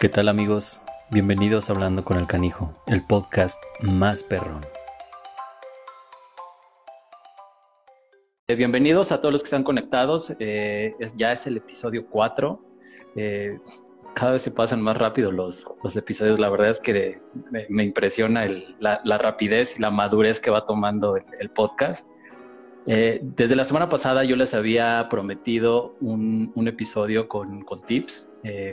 ¿Qué tal amigos? Bienvenidos a Hablando con el Canijo, el podcast más perrón. Eh, bienvenidos a todos los que están conectados. Eh, es, ya es el episodio 4. Eh, cada vez se pasan más rápido los, los episodios. La verdad es que me, impresiona la, rapidez y la madurez que va tomando el, podcast. desde la semana pasada yo les había prometido un, un episodio con, con tips,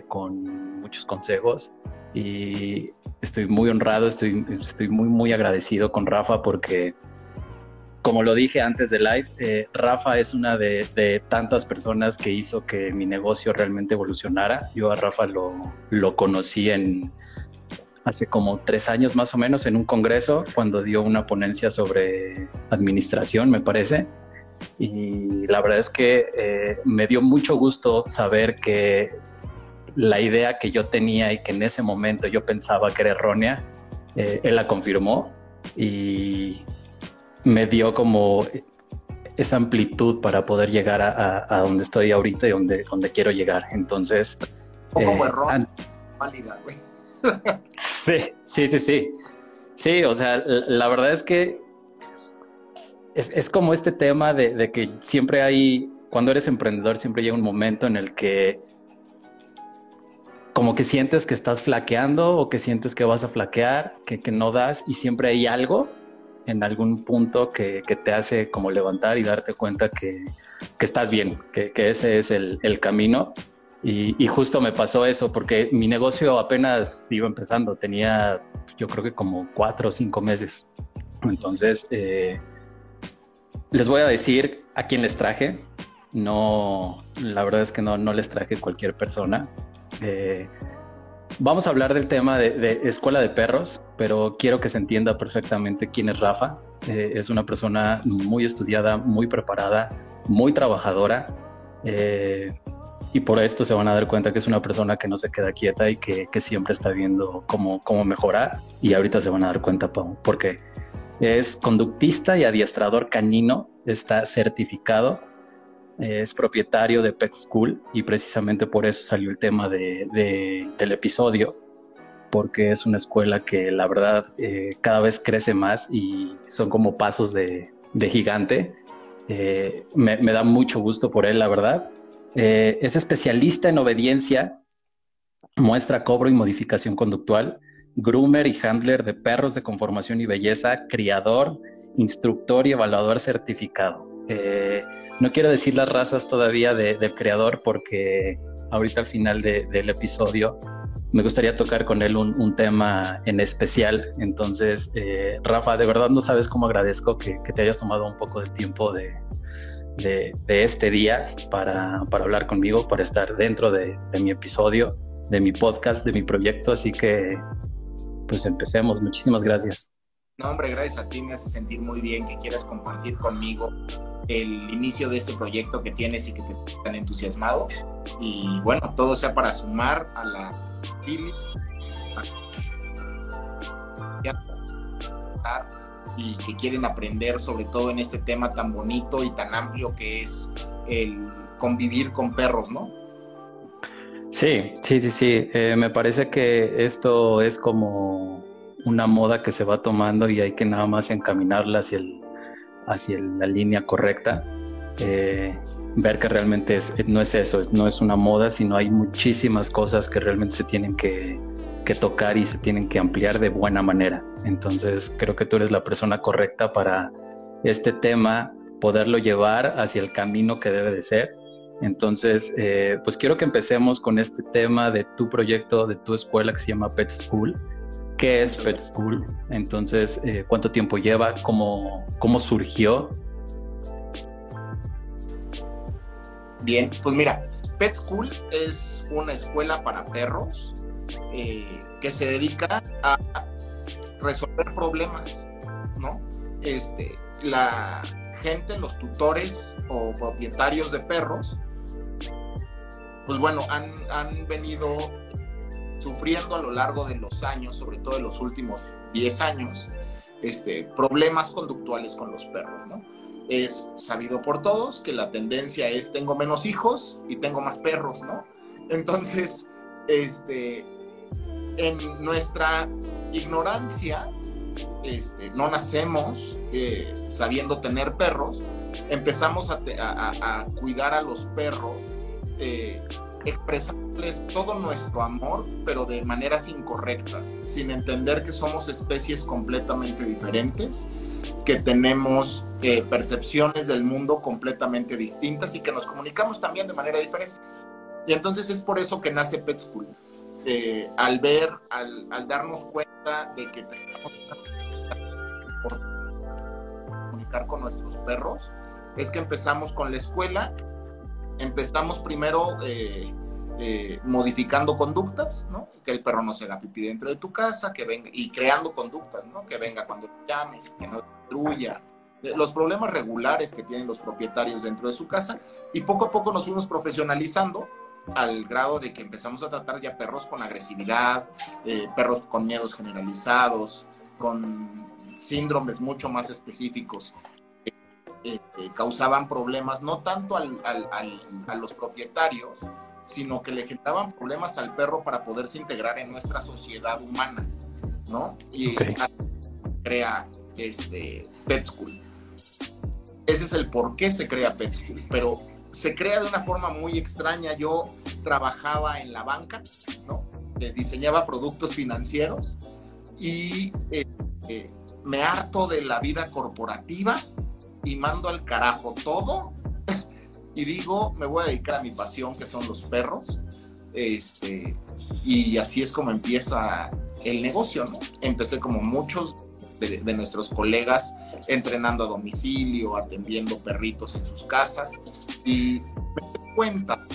con muchos consejos y estoy muy honrado, estoy, estoy muy, muy agradecido con Rafa porque, como lo dije antes de live, eh, Rafa es una de, tantas personas que hizo que mi negocio realmente evolucionara. Yo a Rafa lo, lo conocí en hace como tres años más o menos en un congreso cuando dio una ponencia sobre administración, me parece. Y la verdad es que eh, me dio mucho gusto saber que la idea que yo tenía y que en ese momento yo pensaba que era errónea, eh, él la confirmó y me dio como esa amplitud para poder llegar a, donde estoy ahorita y donde, donde quiero llegar. Entonces... como eh, error, güey. sí, sí, sí, sí. Sí, o sea, la, verdad es que es, como este tema de, de, que siempre hay, cuando eres emprendedor, siempre llega un momento en el que como que sientes que estás flaqueando o que sientes que vas a flaquear, que, que no das y siempre hay algo en algún punto que, que te hace como levantar y darte cuenta que, que estás bien, que, ese es el, el camino. Y, y, justo me pasó eso porque mi negocio apenas iba empezando, tenía yo creo que como cuatro o cinco meses. Entonces, eh, les voy a decir a quién les traje. No, la verdad es que no, no les traje cualquier persona. Vamos a hablar del tema de, escuela de perros, pero quiero que se entienda perfectamente quién es Rafa. Eh, es una persona muy estudiada, muy preparada, muy trabajadora. Eh, y por esto se van a dar cuenta que es una persona que no se queda quieta y que, siempre está viendo cómo, cómo mejorar. Y ahorita se van a dar cuenta por qué. Es conductista y adiestrador canino, está certificado es propietario de Pet School y precisamente por eso salió el tema de, del episodio, porque es una escuela que la verdad eh, cada vez crece más y son como pasos de, gigante. Eh, me, da mucho gusto por él, la verdad. Eh, es especialista en obediencia, muestra cobro y modificación conductual, groomer y handler de perros de conformación y belleza, criador, instructor y evaluador certificado. No quiero decir las razas todavía del creador porque ahorita al final del episodio me gustaría tocar con él un, tema en especial. Entonces, eh, Rafa, de verdad no sabes cómo agradezco que, te hayas tomado un poco del tiempo de, este día para, hablar conmigo, para estar dentro de, de mi episodio, de mi podcast, de mi proyecto. Así que, pues empecemos. Muchísimas gracias. No, hombre, gracias a ti me hace sentir muy bien que quieras compartir conmigo el inicio de este proyecto que tienes y que te tan entusiasmado. Y bueno, todo sea para sumar a la y que quieren aprender sobre todo en este tema tan bonito y tan amplio que es el convivir con perros, ¿no? Sí, sí, sí, sí. Eh, me parece que esto es como una moda que se va tomando y hay que nada más encaminarla hacia, el, hacia la línea correcta. Eh, ver que realmente no es eso, no es una moda, sino hay muchísimas cosas que realmente se tienen que, tocar y se tienen que ampliar de buena manera. Entonces creo que tú eres la persona correcta para este tema, poderlo llevar hacia el camino que debe de ser. Entonces, eh, pues quiero que empecemos con este tema de tu proyecto, de tu escuela que se llama Pet School qué es Pet School, entonces eh, cuánto tiempo lleva, cómo, cómo surgió. Bien, pues mira, Pet School es una escuela para perros eh, que se dedica a resolver problemas, ¿no? Este, la gente, los tutores o propietarios de perros, pues bueno, han, han venido sufriendo a lo largo de los años, sobre todo de los últimos 10 años, este, problemas conductuales con los perros, ¿no? Es sabido por todos que la tendencia es tengo menos hijos y tengo más perros, ¿no? Entonces, este, en nuestra ignorancia, este, no nacemos eh, sabiendo tener perros, empezamos a, cuidar a los perros, eh, expresarles todo nuestro amor, pero de maneras incorrectas, sin entender que somos especies completamente diferentes, que tenemos eh, percepciones del mundo completamente distintas y que nos comunicamos también de manera diferente. Y entonces es por eso que nace Pet School. Eh, al ver, al, darnos cuenta de que tenemos que comunicar con nuestros perros, es que empezamos con la escuela, empezamos primero eh, eh, modificando conductas, ¿no? Que el perro no se haga pipí dentro de tu casa, que venga, y creando conductas, ¿no? Que venga cuando llames, que no destruya, los problemas regulares que tienen los propietarios dentro de su casa, y poco a poco nos fuimos profesionalizando al grado de que empezamos a tratar ya perros con agresividad, eh, perros con miedos generalizados, con síndromes mucho más específicos este, causaban problemas no tanto a los propietarios, sino que le generaban problemas al perro para poderse integrar en nuestra sociedad humana, ¿no? Y crea este, Pet School. Ese es el por qué se crea Pet School, pero se crea de una forma muy extraña. Yo trabajaba en la banca, ¿no? Eh, diseñaba productos financieros y eh, eh, me harto de la vida corporativa y mando al carajo todo y digo, me voy a dedicar a mi pasión, que son los perros. Este, y así es como empieza el negocio, ¿no? Empecé como muchos de, nuestros colegas entrenando a domicilio, atendiendo perritos en sus casas y me di cuenta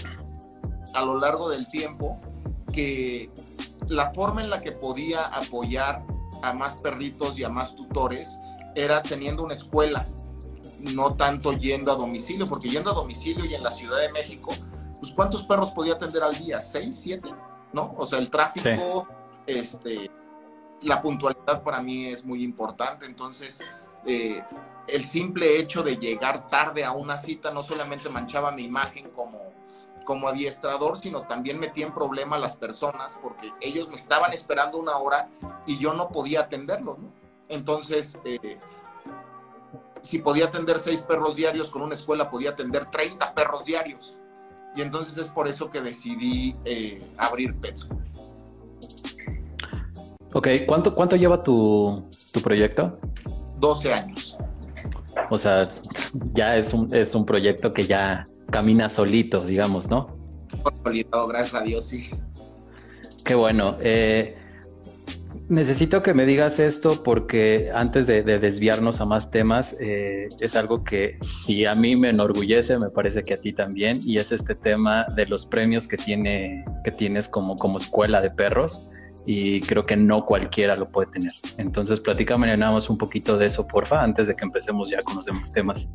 a lo largo del tiempo que la forma en la que podía apoyar a más perritos y a más tutores era teniendo una escuela no tanto yendo a domicilio, porque yendo a domicilio y en la Ciudad de México, pues ¿cuántos perros podía atender al día? ¿Seis, siete? ¿No? O sea, el tráfico, este, la puntualidad para mí es muy importante, entonces eh, el simple hecho de llegar tarde a una cita no solamente manchaba mi imagen como, como adiestrador, sino también metía en problema a las personas porque ellos me estaban esperando una hora y yo no podía atenderlos, ¿no? Entonces, eh, si podía atender seis perros diarios con una escuela, podía atender 30 perros diarios. Y entonces es por eso que decidí eh, abrir Pets. Ok, ¿cuánto, cuánto lleva tu, proyecto? 12 años. O sea, ya es un, es un proyecto que ya camina solito, digamos, ¿no? Consolidado, gracias a Dios, sí. Qué bueno. Eh, necesito que me digas esto porque antes de, desviarnos a más temas, eh, es algo que si a mí me enorgullece, me parece que a ti también, y es este tema de los premios que, tiene, que tienes como, como escuela de perros, y creo que no cualquiera lo puede tener. Entonces, platícame nada más un poquito de eso, porfa, antes de que empecemos ya con los demás temas.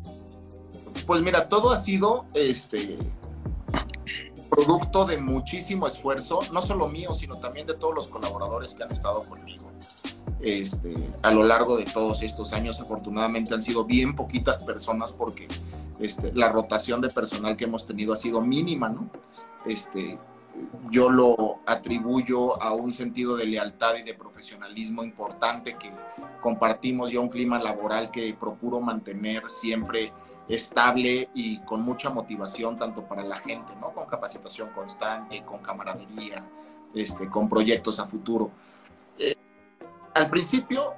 Pues mira, todo ha sido este producto de muchísimo esfuerzo, no solo mío, sino también de todos los colaboradores que han estado conmigo. Este, a lo largo de todos estos años, afortunadamente han sido bien poquitas personas porque este, la rotación de personal que hemos tenido ha sido mínima, ¿no? Este, yo lo atribuyo a un sentido de lealtad y de profesionalismo importante que compartimos y a un clima laboral que procuro mantener siempre estable y con mucha motivación tanto para la gente, ¿no? Con capacitación constante, con camaradería, este, con proyectos a futuro. Eh, al principio,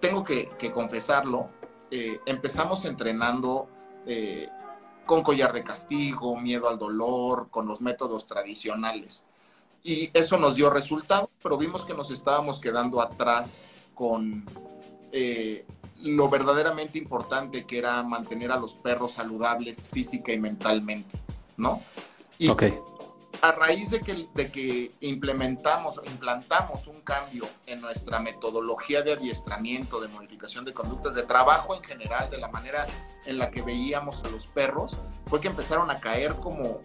tengo que, confesarlo, eh, empezamos entrenando eh, con collar de castigo, miedo al dolor, con los métodos tradicionales. Y eso nos dio resultado, pero vimos que nos estábamos quedando atrás con lo verdaderamente importante que era mantener a los perros saludables física y mentalmente, ¿no? Y a raíz de que, de que implementamos, implantamos un cambio en nuestra metodología de adiestramiento, de modificación de conductas, de trabajo en general, de la manera en la que veíamos a los perros, fue que empezaron a caer como,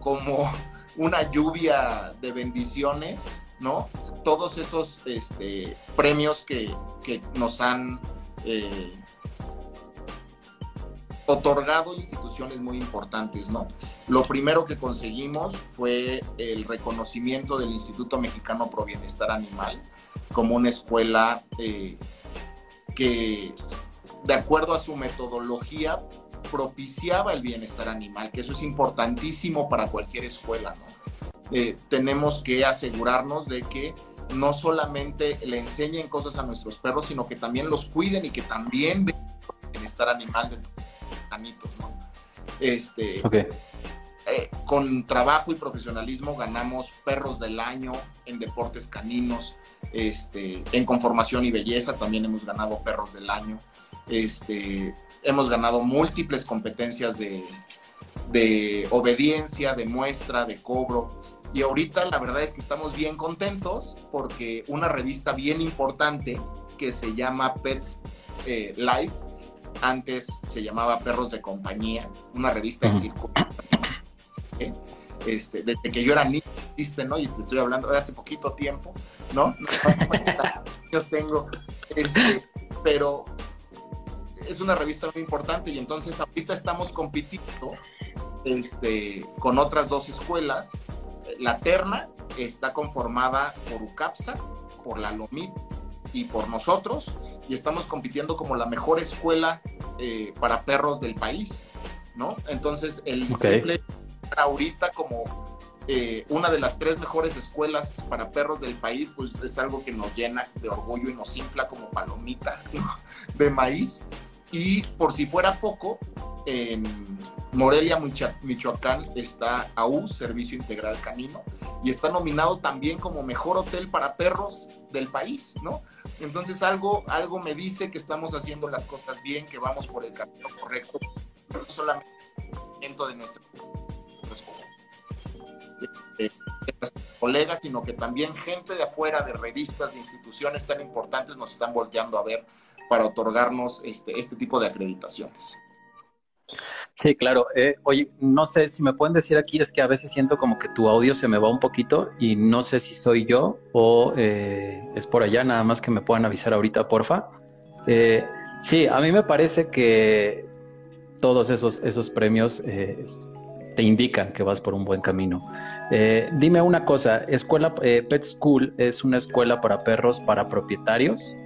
como una lluvia de bendiciones ¿no? Todos esos este, premios que, nos han... Eh, otorgado instituciones muy importantes, ¿no? Lo primero que conseguimos fue el reconocimiento del Instituto Mexicano Pro Bienestar Animal como una escuela eh, que, de acuerdo a su metodología, propiciaba el bienestar animal, que eso es importantísimo para cualquier escuela. Eh, tenemos que asegurarnos de que no solamente le enseñen cosas a nuestros perros, sino que también los cuiden y que también vean el bienestar animal de anitos, ¿no? Este, eh, con trabajo y profesionalismo ganamos perros del año en deportes caninos, este, en conformación y belleza también hemos ganado perros del año, este, hemos ganado múltiples competencias de, de obediencia, de muestra, de cobro. Y ahorita la verdad es que estamos bien contentos porque una revista bien importante que se llama Pets eh, Life, antes se llamaba Perros de Compañía, una revista de circo. ¿eh? Este, desde que yo era niño, ¿no? Y te estoy hablando de hace poquito tiempo, ¿no? no tengo. Este, pero es una revista muy importante y entonces ahorita estamos compitiendo este, con otras dos escuelas la terna está conformada por UCAPSA, por la LOMIP y por nosotros, y estamos compitiendo como la mejor escuela eh, para perros del país, ¿no? Entonces, el simple ahorita como eh, una de las tres mejores escuelas para perros del país, pues es algo que nos llena de orgullo y nos infla como palomita de maíz. Y por si fuera poco, en Morelia, Michoacán, está AU, Servicio Integral Canino, y está nominado también como mejor hotel para perros del país, ¿no? Entonces algo, algo me dice que estamos haciendo las cosas bien, que vamos por el camino correcto, no solamente de nuestros de, colegas, sino que también gente de afuera, de revistas, de instituciones tan importantes, nos están volteando a ver para otorgarnos este, este tipo de acreditaciones. Sí, claro. Eh, oye, no sé si me pueden decir aquí, es que a veces siento como que tu audio se me va un poquito y no sé si soy yo o eh, es por allá, nada más que me puedan avisar ahorita, porfa. Eh, sí, a mí me parece que todos esos, esos premios te indican que vas por un buen camino. dime una cosa, escuela Pet School es una escuela para perros para propietarios,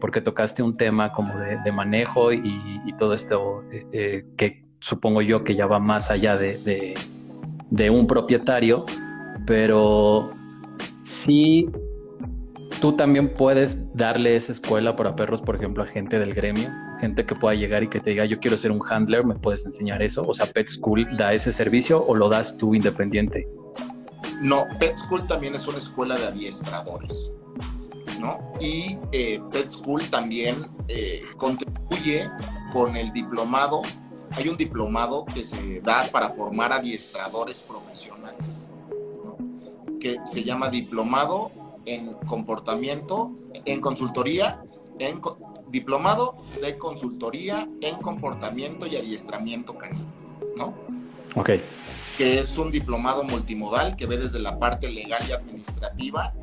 porque tocaste un tema como de, manejo y, todo esto que supongo yo que ya va más allá de, un propietario, pero sí tú también puedes darle esa escuela para perros, por ejemplo, a gente del gremio, gente que pueda llegar y que te diga, yo quiero ser un handler, ¿me puedes enseñar eso? O sea, Pet School da ese servicio o lo das tú independiente? No, Pet School también es una escuela de adiestradores, ¿no? Y eh, Pet School también eh, contribuye con el diplomado hay un diplomado que se da para formar adiestradores profesionales, que se llama Diplomado en Comportamiento, en Consultoría, en Diplomado de Consultoría en Comportamiento y Adiestramiento Canino, ¿no? Ok que es un diplomado multimodal que ve desde la parte legal y administrativa,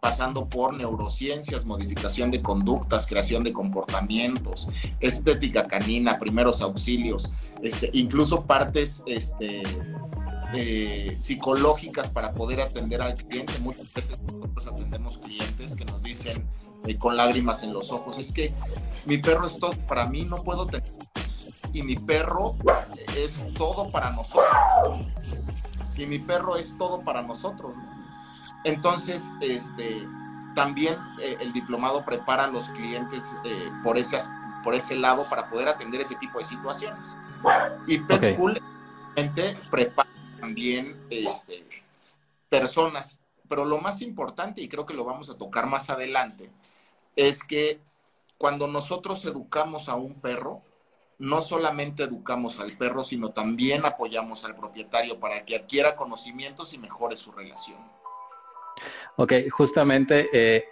pasando por neurociencias, modificación de conductas, creación de comportamientos, estética canina, primeros auxilios, este, incluso partes este, eh, psicológicas para poder atender al cliente. Muchas veces nosotros atendemos clientes que nos dicen eh, con lágrimas en los ojos, es que mi perro es todo, para mí no puedo tener y mi perro es todo para nosotros. Y mi perro es todo para nosotros. Entonces, este, también eh, el diplomado prepara a los clientes por, esas, por ese lado para poder atender ese tipo de situaciones. Y Pet prepara también este, personas. Pero lo más importante, y creo que lo vamos a tocar más adelante, es que cuando nosotros educamos a un perro, no solamente educamos al perro, sino también apoyamos al propietario para que adquiera conocimientos y mejore su relación. Ok, justamente eh,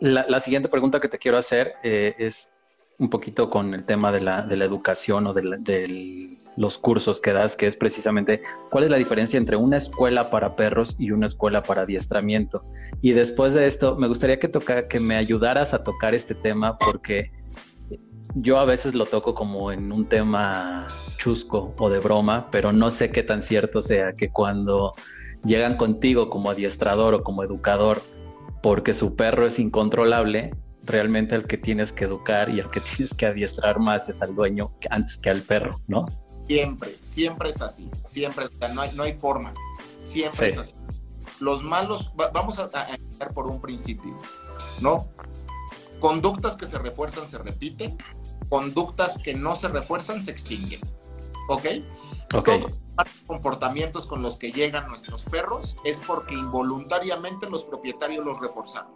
la, siguiente pregunta que te quiero hacer eh, es un poquito con el tema de la, de la educación o de, los cursos que das, que es precisamente cuál es la diferencia entre una escuela para perros y una escuela para adiestramiento. Y después de esto, me gustaría que, toca, que me ayudaras a tocar este tema porque yo a veces lo toco como en un tema chusco o de broma, pero no sé qué tan cierto sea que cuando llegan contigo como adiestrador o como educador porque su perro es incontrolable, realmente el que tienes que educar y el que tienes que adiestrar más es al dueño antes que al perro, ¿no? Siempre, siempre es así, siempre, no hay, no hay forma, siempre es así. Los malos, vamos a, empezar por un principio, ¿no? Conductas que se refuerzan se repiten, conductas que no se refuerzan se extinguen, ¿ok? Ok. Todos los comportamientos con los que llegan nuestros perros es porque involuntariamente los propietarios los reforzaron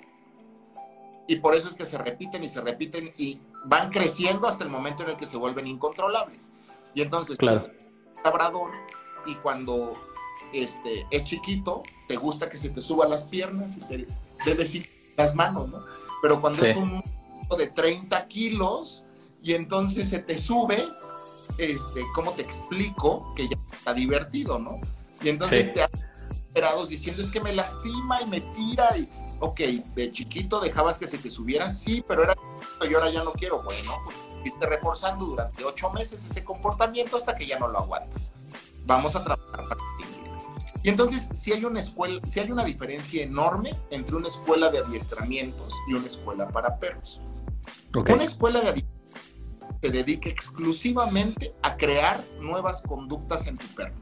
y por eso es que se repiten y se repiten y van creciendo hasta el momento en el que se vuelven incontrolables. Y entonces, claro. labrador y cuando este, es chiquito, te gusta que se te suba las piernas y te debes ir las manos, ¿no? Pero cuando es un de 30 kilos y entonces se te sube, este, ¿cómo te explico? Que ya está divertido, ¿no? Y entonces te has esperados diciendo es que me lastima y me tira y ok, de chiquito dejabas que se te subiera, sí, pero era y ahora ya no quiero. Bueno, pues estuviste reforzando durante ocho meses ese comportamiento hasta que ya no lo aguantas. Vamos a trabajar para Y entonces, si hay una escuela, si hay una diferencia enorme entre una escuela de adiestramientos y una escuela para perros. Una escuela de adiestramientos se dedica exclusivamente a crear nuevas conductas en tu perro.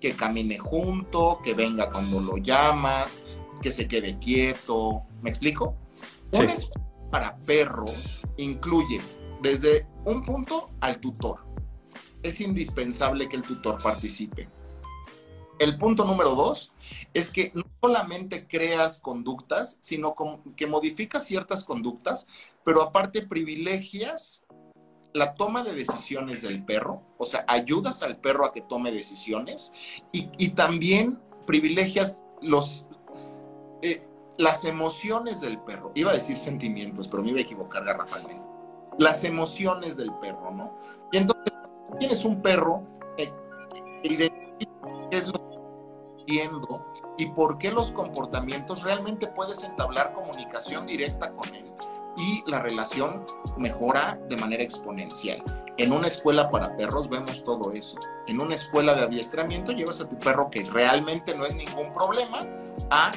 Que camine junto, que venga cuando lo llamas, que se quede quieto. ¿Me explico? Un para perros incluye desde un punto al tutor. Es indispensable que el tutor participe. El punto número dos es que no solamente creas conductas, sino que modificas ciertas conductas, pero aparte privilegias la toma de decisiones del perro, o sea, ayudas al perro a que tome decisiones y, también privilegias los, eh, las emociones del perro, iba a decir sentimientos, pero me iba a equivocar garrafalmente. Las emociones del perro, ¿no? Y entonces, tienes un perro eh, qué es lo que entiendo y por qué los comportamientos realmente puedes entablar comunicación directa con él y la relación mejora de manera exponencial. En una escuela para perros vemos todo eso. En una escuela de adiestramiento llevas a tu perro que realmente no es ningún problema a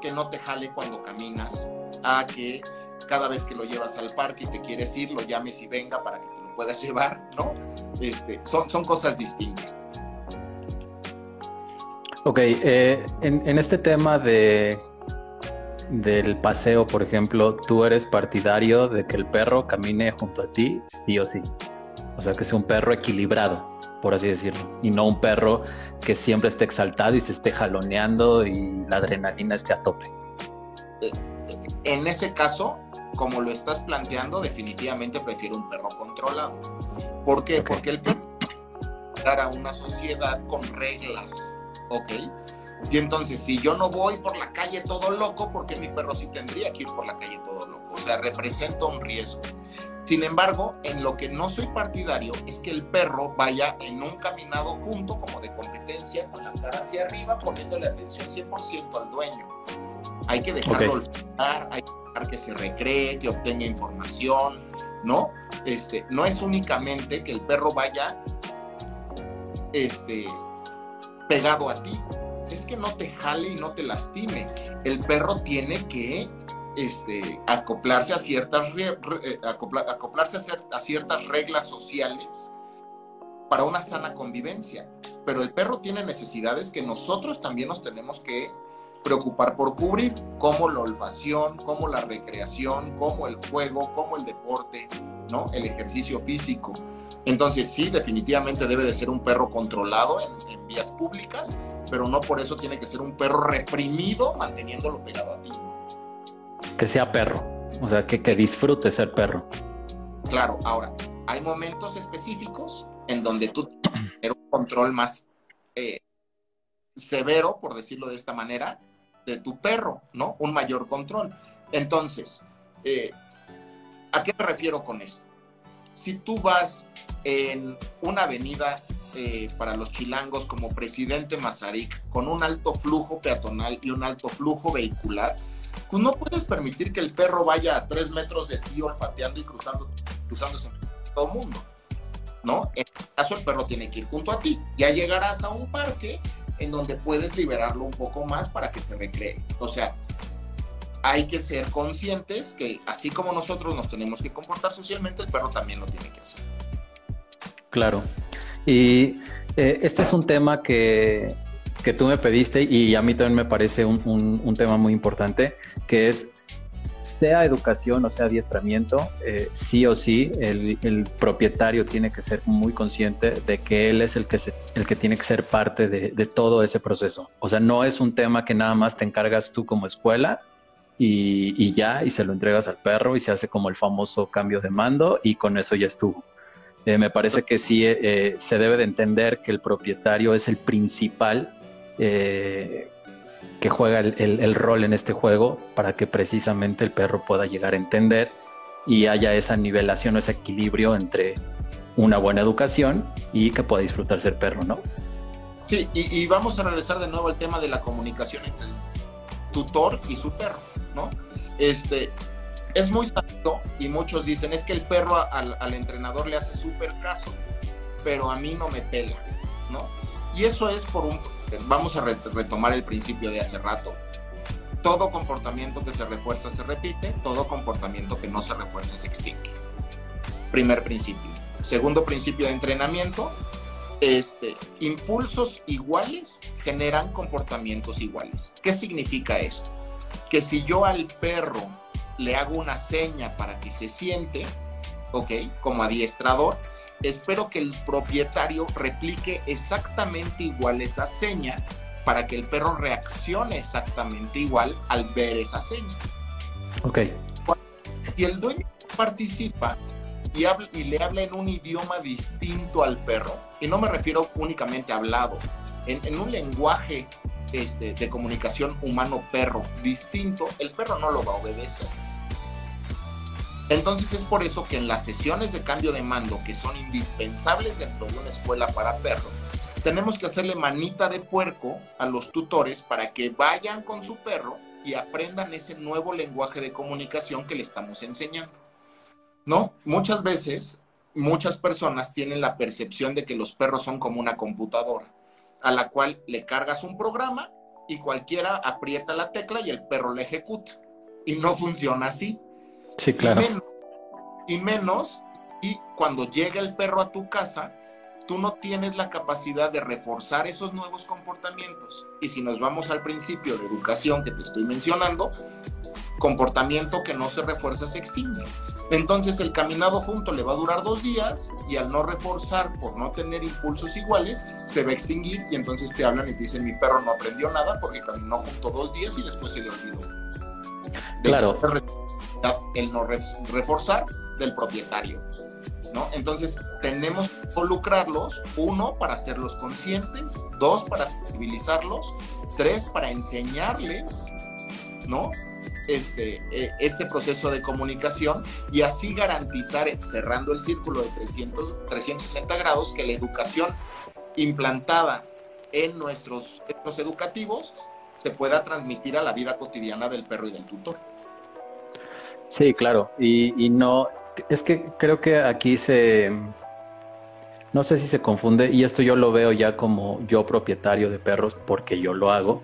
que no te jale cuando caminas, a que cada vez que lo llevas al parque y te quieres ir, lo llames y venga para que te lo puedas llevar, ¿no? Este, son, son cosas distintas. Ok, eh, en, este tema de del paseo, por ejemplo, tú eres partidario de que el perro camine junto a ti, sí o sí. O sea, que sea un perro equilibrado por así decirlo, y no un perro que siempre esté exaltado y se esté jaloneando y la adrenalina esté a tope. En ese caso, como lo estás planteando, definitivamente prefiero un perro controlado. ¿Por qué? Porque el perro a una sociedad con reglas, ¿ok? Y entonces, si yo no voy por la calle todo loco, porque mi perro sí tendría que ir por la calle todo loco? O sea, representa un riesgo. Sin embargo, en lo que no soy partidario es que el perro vaya en un caminado junto, como de competencia, con la cara hacia arriba, poniéndole atención 100% al dueño. Hay que dejarlo hay que que se recree, que obtenga información, ¿no? Este, no es únicamente que el perro vaya este, pegado a ti, es que no te jale y no te lastime. El perro tiene que este, acoplarse a ciertas, eh, acoplarse a, ciertas reglas sociales para una sana convivencia. Pero el perro tiene necesidades que nosotros también nos tenemos que preocupar por cubrir, como la olfacción, como la recreación, como el juego, como el deporte, ¿no? El ejercicio físico. Entonces sí, definitivamente debe de ser un perro controlado en, en vías públicas, pero no por eso tiene que ser un perro reprimido manteniéndolo pegado a ti que sea perro, o sea, que, que disfrute ser perro. Claro, ahora, hay momentos específicos en donde tú tienes un control más eh, severo, por decirlo de esta manera, de tu perro, ¿no? Un mayor control. Entonces, eh, ¿a qué me refiero con esto? Si tú vas en una avenida eh, para los chilangos como Presidente Mazarik, con un alto flujo peatonal y un alto flujo vehicular, pues no puedes permitir que el perro vaya a tres metros de ti olfateando y cruzando cruzándose todo el mundo, ¿no? En este caso, el perro tiene que ir junto a ti. Ya llegarás a un parque en donde puedes liberarlo un poco más para que se recree. O sea, hay que ser conscientes que así como nosotros nos tenemos que comportar socialmente, el perro también lo tiene que hacer. Claro. Y eh, este es un tema que, que, tú me pediste y a mí también me parece un, un, tema muy importante, que es sea educación o sea adiestramiento, eh, sí o sí, el, el, propietario tiene que ser muy consciente de que él es el que, el que tiene que ser parte de, de, todo ese proceso. O sea, no es un tema que nada más te encargas tú como escuela y, y, ya, y se lo entregas al perro y se hace como el famoso cambio de mando y con eso ya estuvo. Eh, me parece que sí eh, se debe de entender que el propietario es el principal que juega el, el, rol en este juego para que precisamente el perro pueda llegar a entender y haya esa nivelación o ese equilibrio entre una buena educación y que pueda disfrutarse el perro, ¿no? Sí, y, y vamos a regresar de nuevo al tema de la comunicación entre el tutor y su perro. ¿no? Este, es muy sabido y muchos dicen, es que el perro al, al entrenador le hace súper caso, pero a mí no me pela, ¿no? Y eso es por un, vamos a retomar el principio de hace rato. Todo comportamiento que se refuerza se repite, todo comportamiento que no se refuerza se extingue. Primer principio. Segundo principio de entrenamiento, este, impulsos iguales generan comportamientos iguales. ¿Qué significa esto? que si yo al perro le hago una seña para que se siente, ¿ok? Como adiestrador, espero que el propietario replique exactamente igual esa seña para que el perro reaccione exactamente igual al ver esa seña. Ok. Y el dueño participa y, habla, y le habla en un idioma distinto al perro, y no me refiero únicamente a hablado, en, en un lenguaje este, de comunicación humano-perro distinto, el perro no lo va a obedecer. Entonces es por eso que en las sesiones de cambio de mando, que son indispensables dentro de una escuela para perros, tenemos que hacerle manita de puerco a los tutores para que vayan con su perro y aprendan ese nuevo lenguaje de comunicación que le estamos enseñando. ¿No? Muchas veces, muchas personas tienen la percepción de que los perros son como una computadora a la cual le cargas un programa y cualquiera aprieta la tecla y el perro le ejecuta. Y no funciona así. Sí, claro. Y menos, y cuando llega el perro a tu casa, tú no tienes la capacidad de reforzar esos nuevos comportamientos. Y si nos vamos al principio de educación que te estoy mencionando, comportamiento que no se refuerza se extingue. Entonces el caminado junto le va a durar dos días y al no reforzar por no tener impulsos iguales, se va a extinguir y entonces te hablan y te dicen mi perro no aprendió nada porque caminó junto dos días y después se le olvidó. claro. El no reforzar del propietario. ¿no? Entonces tenemos que involucrarlos, uno, para hacerlos conscientes, dos, para sensibilizarlos, tres, para enseñarles, ¿no? este, eh, este proceso de comunicación y así garantizar, cerrando el círculo de 300, 360 grados, que la educación implantada en nuestros centros educativos se pueda transmitir a la vida cotidiana del perro y del tutor. Sí, claro, y, y no, es que creo que aquí se, no sé si se confunde, y esto yo lo veo ya como yo propietario de perros, porque yo lo hago.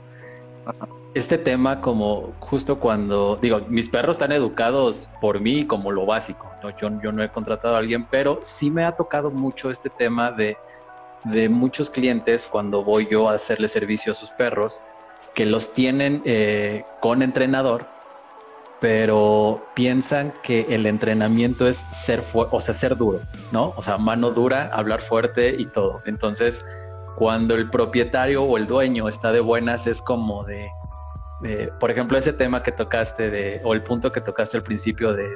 Este tema como justo cuando, digo, mis perros están educados por mí como lo básico, ¿no? Yo, yo no he contratado a alguien, pero sí me ha tocado mucho este tema de, de muchos clientes cuando voy yo a hacerle servicio a sus perros, que los tienen eh, con entrenador, pero piensan que el entrenamiento es ser, o sea, ser duro, ¿no? O sea, mano dura, hablar fuerte y todo. Entonces, cuando el propietario o el dueño está de buenas, es como de, por ejemplo, ese tema que tocaste de, o el punto que tocaste al principio de,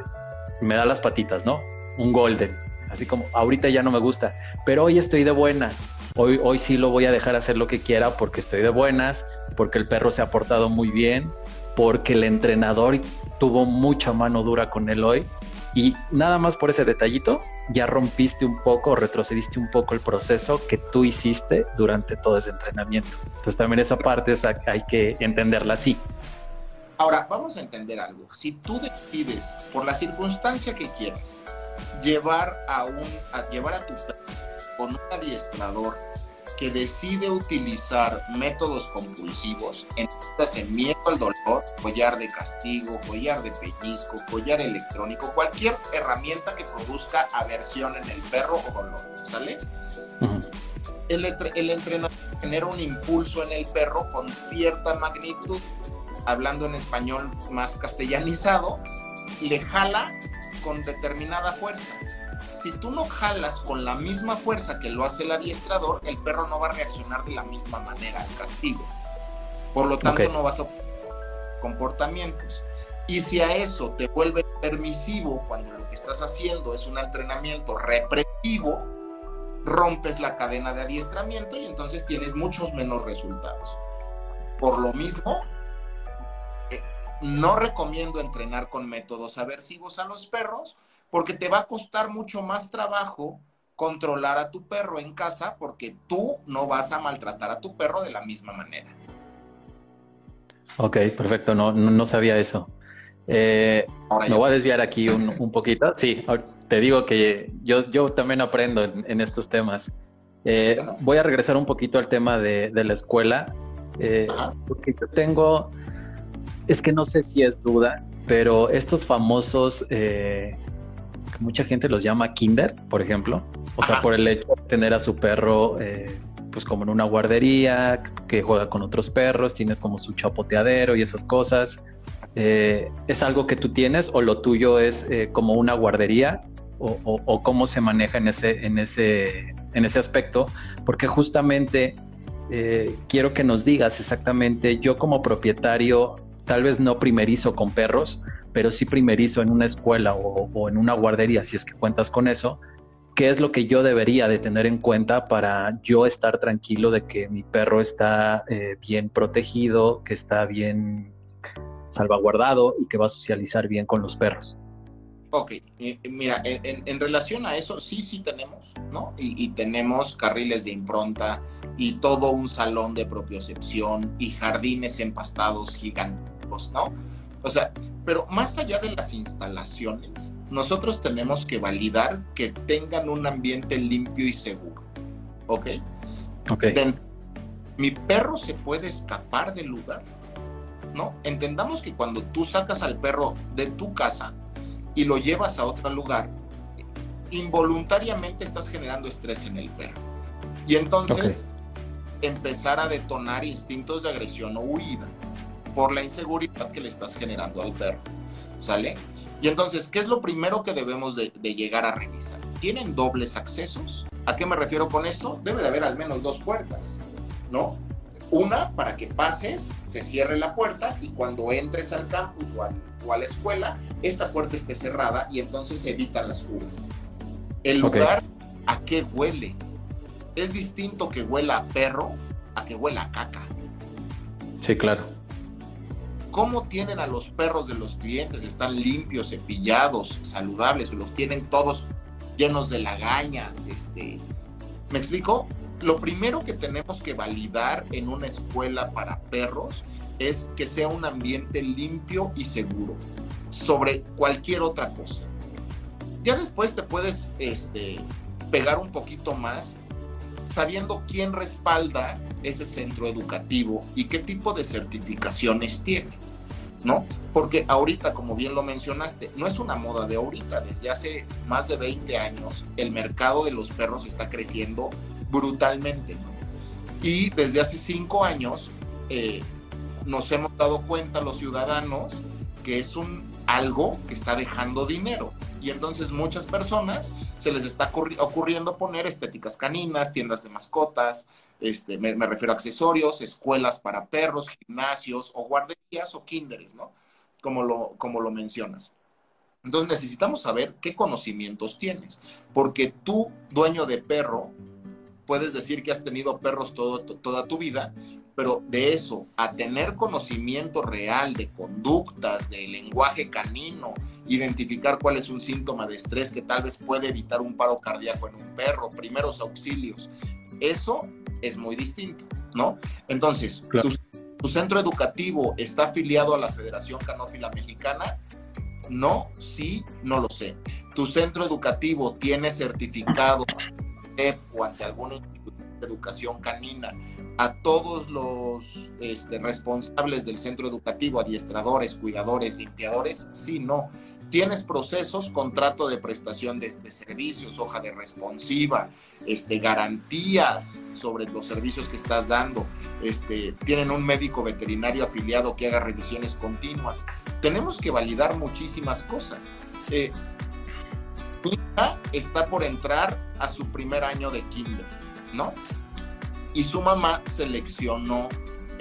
me da las patitas, ¿no? Un golden, así como, ahorita ya no me gusta, pero hoy estoy de buenas, hoy, hoy sí lo voy a dejar hacer lo que quiera porque estoy de buenas, porque el perro se ha portado muy bien, porque el entrenador tuvo mucha mano dura con él hoy y nada más por ese detallito, ya rompiste un poco, retrocediste un poco el proceso que tú hiciste durante todo ese entrenamiento. Entonces también esa parte hay que entenderla así. Ahora, vamos a entender algo. Si tú decides, por la circunstancia que quieras, llevar a, un, a, llevar a tu con un adiestrador que decide utilizar métodos compulsivos, entonces en miedo al dolor, collar de castigo, collar de pellizco, collar electrónico, cualquier herramienta que produzca aversión en el perro o dolor, ¿sale? el, el entrenador genera un impulso en el perro con cierta magnitud, hablando en español más castellanizado, le jala con determinada fuerza si tú no jalas con la misma fuerza que lo hace el adiestrador, el perro no va a reaccionar de la misma manera al castigo. Por lo tanto, no vas a comportamientos. Y si a eso te vuelve permisivo cuando lo que estás haciendo es un entrenamiento represivo, rompes la cadena de adiestramiento y entonces tienes muchos menos resultados. Por lo mismo, eh, no recomiendo entrenar con métodos aversivos a los perros porque te va a costar mucho más trabajo controlar a tu perro en casa porque tú no vas a maltratar a tu perro de la misma manera. Ok, perfecto, no, no, sabía eso. Eh, me voy a desviar aquí un, poquito. Sí, te digo que yo, yo también aprendo en, estos temas. Eh, voy a regresar un poquito al tema de, la escuela, eh, porque yo tengo, es que no sé si es duda, pero estos famosos mucha gente los llama kinder, por ejemplo. O sea, por el hecho de tener a su perro eh, pues como en una guardería, que juega con otros perros, tiene como su chapoteadero y esas cosas. Eh, ¿Es algo que tú tienes o lo tuyo es eh, como una guardería? O, cómo se maneja en ese, en ese, en ese aspecto? Porque justamente quiero que nos digas exactamente, yo como propietario, tal vez no primerizo con perros, pero sí primerizo en una escuela o, en una guardería, si es que cuentas con eso, ¿qué es lo que yo debería de tener en cuenta para yo estar tranquilo de que mi perro está eh, bien protegido, que está bien salvaguardado y que va a socializar bien con los perros? Ok, mira, en, relación a eso, sí, sí tenemos, ¿no? Y, y, tenemos carriles de impronta y todo un salón de propiocepción y jardines empastados gigantes, ¿no? O sea, pero más allá de las instalaciones, nosotros tenemos que validar que tengan un ambiente limpio y seguro. ¿Ok? Ok. mi perro se puede escapar del lugar. ¿No? Entendamos que cuando tú sacas al perro de tu casa y lo llevas a otro lugar, involuntariamente estás generando estrés en el perro. Y entonces empezar a detonar instintos de agresión o huida por la inseguridad que le estás generando al perro. ¿Sale? Y entonces, ¿qué es lo primero que debemos de, llegar a revisar? ¿Tienen dobles accesos? ¿A qué me refiero con esto? Debe de haber al menos dos puertas, ¿no? Una para que pases, se cierre la puerta y cuando entres al campus o, a la escuela, esta puerta esté cerrada y entonces se evitan las fugas. El lugar, ¿a qué huele? Es distinto que huela a perro a que huela a caca. Sí, claro cómo tienen a los perros de los clientes, están limpios, cepillados, saludables, los tienen todos llenos de lagañas, este, ¿me explico? Lo primero que tenemos que validar en una escuela para perros es que sea un ambiente limpio y seguro sobre cualquier otra cosa. Ya después te puedes este, pegar un poquito más sabiendo quién respalda ese centro educativo y qué tipo de certificaciones tiene. ¿No? Porque ahorita, como bien lo mencionaste, no es una moda de ahorita, desde hace más de 20 años el mercado de los perros está creciendo brutalmente, Y desde hace 5 años eh, nos hemos dado cuenta los ciudadanos que es un algo que está dejando dinero. Y entonces muchas personas se les está ocurriendo poner estéticas caninas, tiendas de mascotas, este, me, refiero a accesorios, escuelas para perros, gimnasios o guarderías o kinderes, ¿no? Como lo, como lo mencionas. Entonces necesitamos saber qué conocimientos tienes, porque tú, dueño de perro, puedes decir que has tenido perros toda tu vida, pero de eso a tener conocimiento real de conductas, de lenguaje canino, identificar cuál es un síntoma de estrés que tal vez puede evitar un paro cardíaco en un perro, primeros auxilios, eso es muy distinto, ¿no? Entonces, tu, centro educativo está afiliado a la Federación Canófila Mexicana, No, sí, no lo sé. ¿Tu centro educativo tiene certificado o ante alguna institución de educación canina a todos los este, responsables del centro educativo, adiestradores, cuidadores, limpiadores? Sí, no. Tienes procesos, contrato de prestación de, servicios, hoja de responsiva, este, garantías sobre los servicios que estás dando. Este, tienen un médico veterinario afiliado que haga revisiones continuas. Tenemos que validar muchísimas cosas. Eh, hija está por entrar a su primer año de kinder, ¿no? Y su mamá seleccionó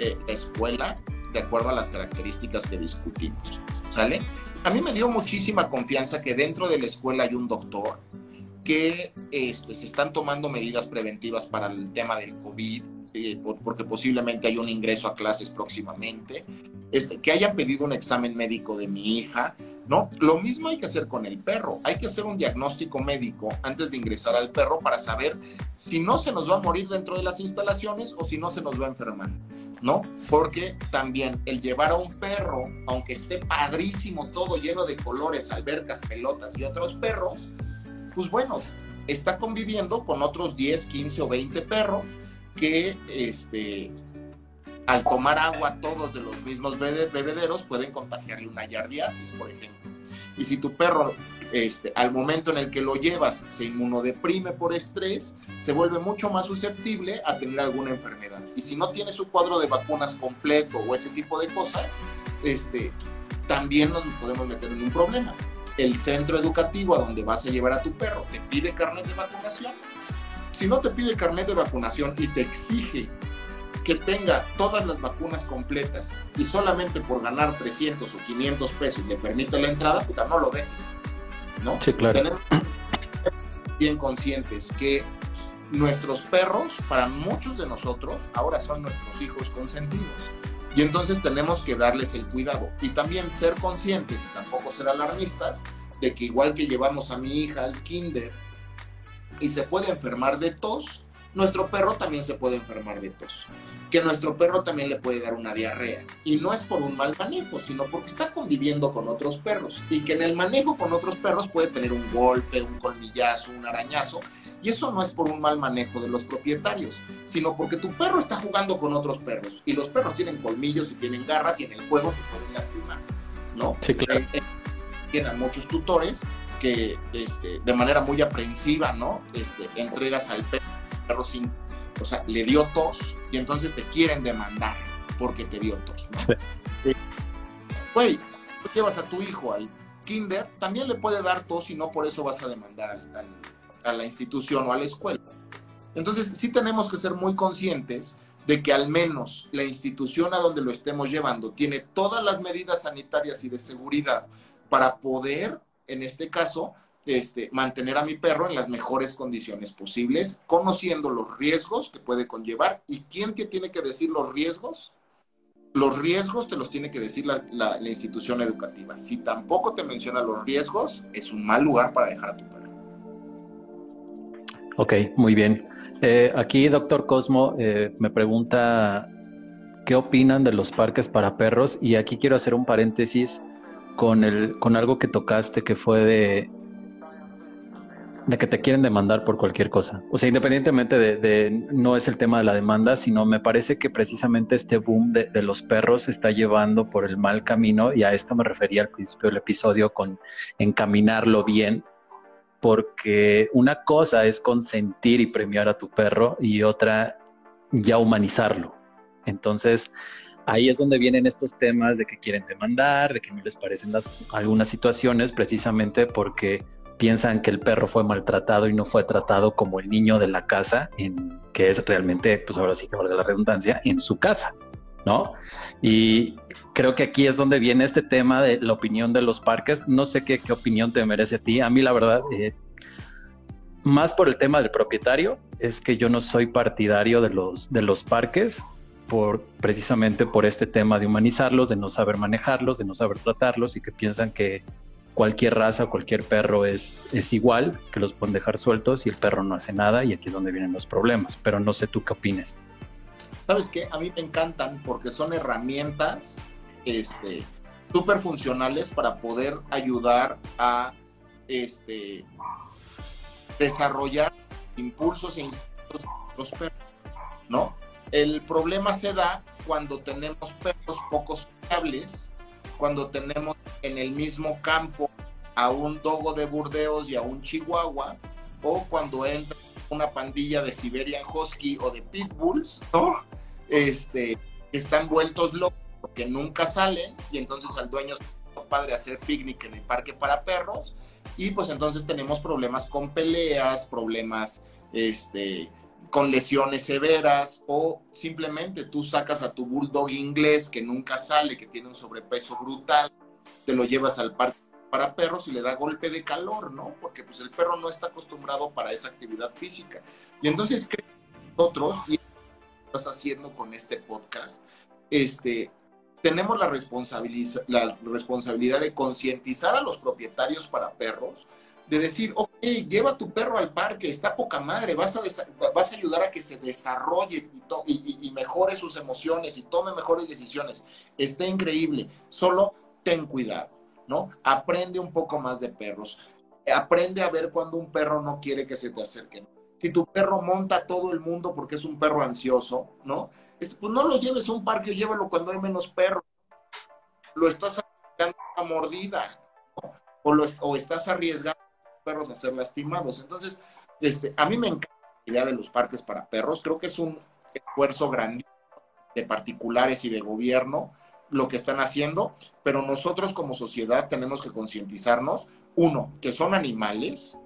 eh, escuela de acuerdo a las características que discutimos, ¿sale? A mí me dio muchísima confianza que dentro de la escuela hay un doctor, que este, se están tomando medidas preventivas para el tema del COVID, eh, porque posiblemente hay un ingreso a clases próximamente, este, que hayan pedido un examen médico de mi hija, ¿no? Lo mismo hay que hacer con el perro. Hay que hacer un diagnóstico médico antes de ingresar al perro para saber si no se nos va a morir dentro de las instalaciones o si no se nos va a enfermar, ¿no? Porque también el llevar a un perro, aunque esté padrísimo todo lleno de colores, albercas, pelotas y otros perros, pues bueno, está conviviendo con otros 10, 15 o 20 perros que este, al tomar agua todos de los mismos bebederos pueden contagiarle una yardiasis, por ejemplo. Y si tu perro, este, al momento en el que lo llevas, se inmunodeprime por estrés, se vuelve mucho más susceptible a tener alguna enfermedad. Y si no tiene su cuadro de vacunas completo o ese tipo de cosas, este, también nos podemos meter en un problema. El centro educativo a donde vas a llevar a tu perro te pide carnet de vacunación. Si no te pide carnet de vacunación y te exige que tenga todas las vacunas completas y solamente por ganar 300 o 500 pesos le permite la entrada, puta, no lo dejes. ¿no? Sí, claro. Tenemos bien conscientes que nuestros perros, para muchos de nosotros, ahora son nuestros hijos consentidos. Y entonces tenemos que darles el cuidado. Y también ser conscientes y tampoco ser alarmistas de que igual que llevamos a mi hija al kinder y se puede enfermar de tos, nuestro perro también se puede enfermar de tos que nuestro perro también le puede dar una diarrea. Y no es por un mal manejo, sino porque está conviviendo con otros perros. Y que en el manejo con otros perros puede tener un golpe, un colmillazo, un arañazo. Y eso no es por un mal manejo de los propietarios, sino porque tu perro está jugando con otros perros. Y los perros tienen colmillos y tienen garras y en el juego se pueden lastimar. ¿No? Sí, claro. Eh, eh, tienen muchos que este, de manera muy aprensiva, ¿no? Este, entregas al perro sin o sea, le dio tos y entonces te quieren demandar porque te dio tos. ¿no? Güey, tú llevas a tu hijo al kinder, también le puede dar tos y no por eso vas a demandar a la institución o a la escuela. Entonces, sí tenemos que ser muy conscientes de que al menos la institución a donde lo estemos llevando tiene todas las medidas sanitarias y de seguridad para poder, en este caso, este, mantener a mi perro en las mejores condiciones posibles, conociendo los riesgos que puede conllevar. ¿Y quién te tiene que decir los riesgos? Los riesgos te los tiene que decir la, institución educativa. Si tampoco te menciona los riesgos, es un mal lugar para dejar a tu perro. Ok, muy bien. Eh, aquí, doctor Cosmo, eh, me pregunta qué opinan de los parques para perros y aquí quiero hacer un paréntesis con, el, con algo que tocaste que fue de de que te quieren demandar por cualquier cosa. O sea, independientemente de, no es el tema de la demanda, sino me parece que precisamente este boom de, de, los perros está llevando por el mal camino y a esto me refería al principio del episodio con encaminarlo bien, porque una cosa es consentir y premiar a tu perro y otra ya humanizarlo. Entonces, ahí es donde vienen estos temas de que quieren demandar, de que no les parecen las, algunas situaciones, precisamente porque piensan que el perro fue maltratado y no fue tratado como el niño de la casa, que es realmente, pues ahora sí que valga la redundancia, en su casa, ¿no? Y creo que aquí es donde viene este tema de la opinión de los parques. No sé qué, qué opinión te merece a ti. A mí, la verdad, eh, más por el tema del propietario, es que yo no soy partidario de los, de los parques. Por, precisamente por este tema de humanizarlos, de no saber manejarlos, de no saber tratarlos y que piensan que cualquier raza, cualquier perro es, es igual, que los pueden dejar sueltos y el perro no hace nada y aquí es donde vienen los problemas. Pero no sé tú qué opines. ¿Sabes qué? A mí me encantan porque son herramientas este, súper funcionales para poder ayudar a este, desarrollar impulsos e instintos de los perros, ¿no? El problema se da cuando tenemos perros poco sociables, cuando tenemos en el mismo campo a un dogo de Burdeos y a un chihuahua, o cuando entra una pandilla de Siberian Husky o de Pitbulls, ¿no? Este, están vueltos locos porque nunca salen y entonces al dueño padre hacer picnic en el parque para perros y pues entonces tenemos problemas con peleas, problemas este, con lesiones severas o simplemente tú sacas a tu bulldog inglés que nunca sale, que tiene un sobrepeso brutal, te lo llevas al parque para perros y le da golpe de calor, ¿no? Porque pues el perro no está acostumbrado para esa actividad física. Y entonces nosotros, y estás haciendo con este podcast, este, tenemos la, la responsabilidad de concientizar a los propietarios para perros, de decir, ok, lleva tu perro al parque, está poca madre, vas a, vas a ayudar a que se desarrolle y, mejore sus emociones y tome mejores decisiones. Está increíble, solo ten cuidado, ¿no? Aprende un poco más de perros. Aprende a ver cuando un perro no quiere que se te acerquen. Si tu perro monta a todo el mundo porque es un perro ansioso, ¿no? pues no lo lleves a un parque, llévalo cuando hay menos perros. Lo estás arriesgando a mordida, o, lo, o estás arriesgando perros a ser lastimados. Entonces, este, a mí me encanta la idea de los parques para perros. Creo que es un esfuerzo grande de particulares y de gobierno lo que están haciendo, pero nosotros como sociedad tenemos que concientizarnos, uno, que son animales,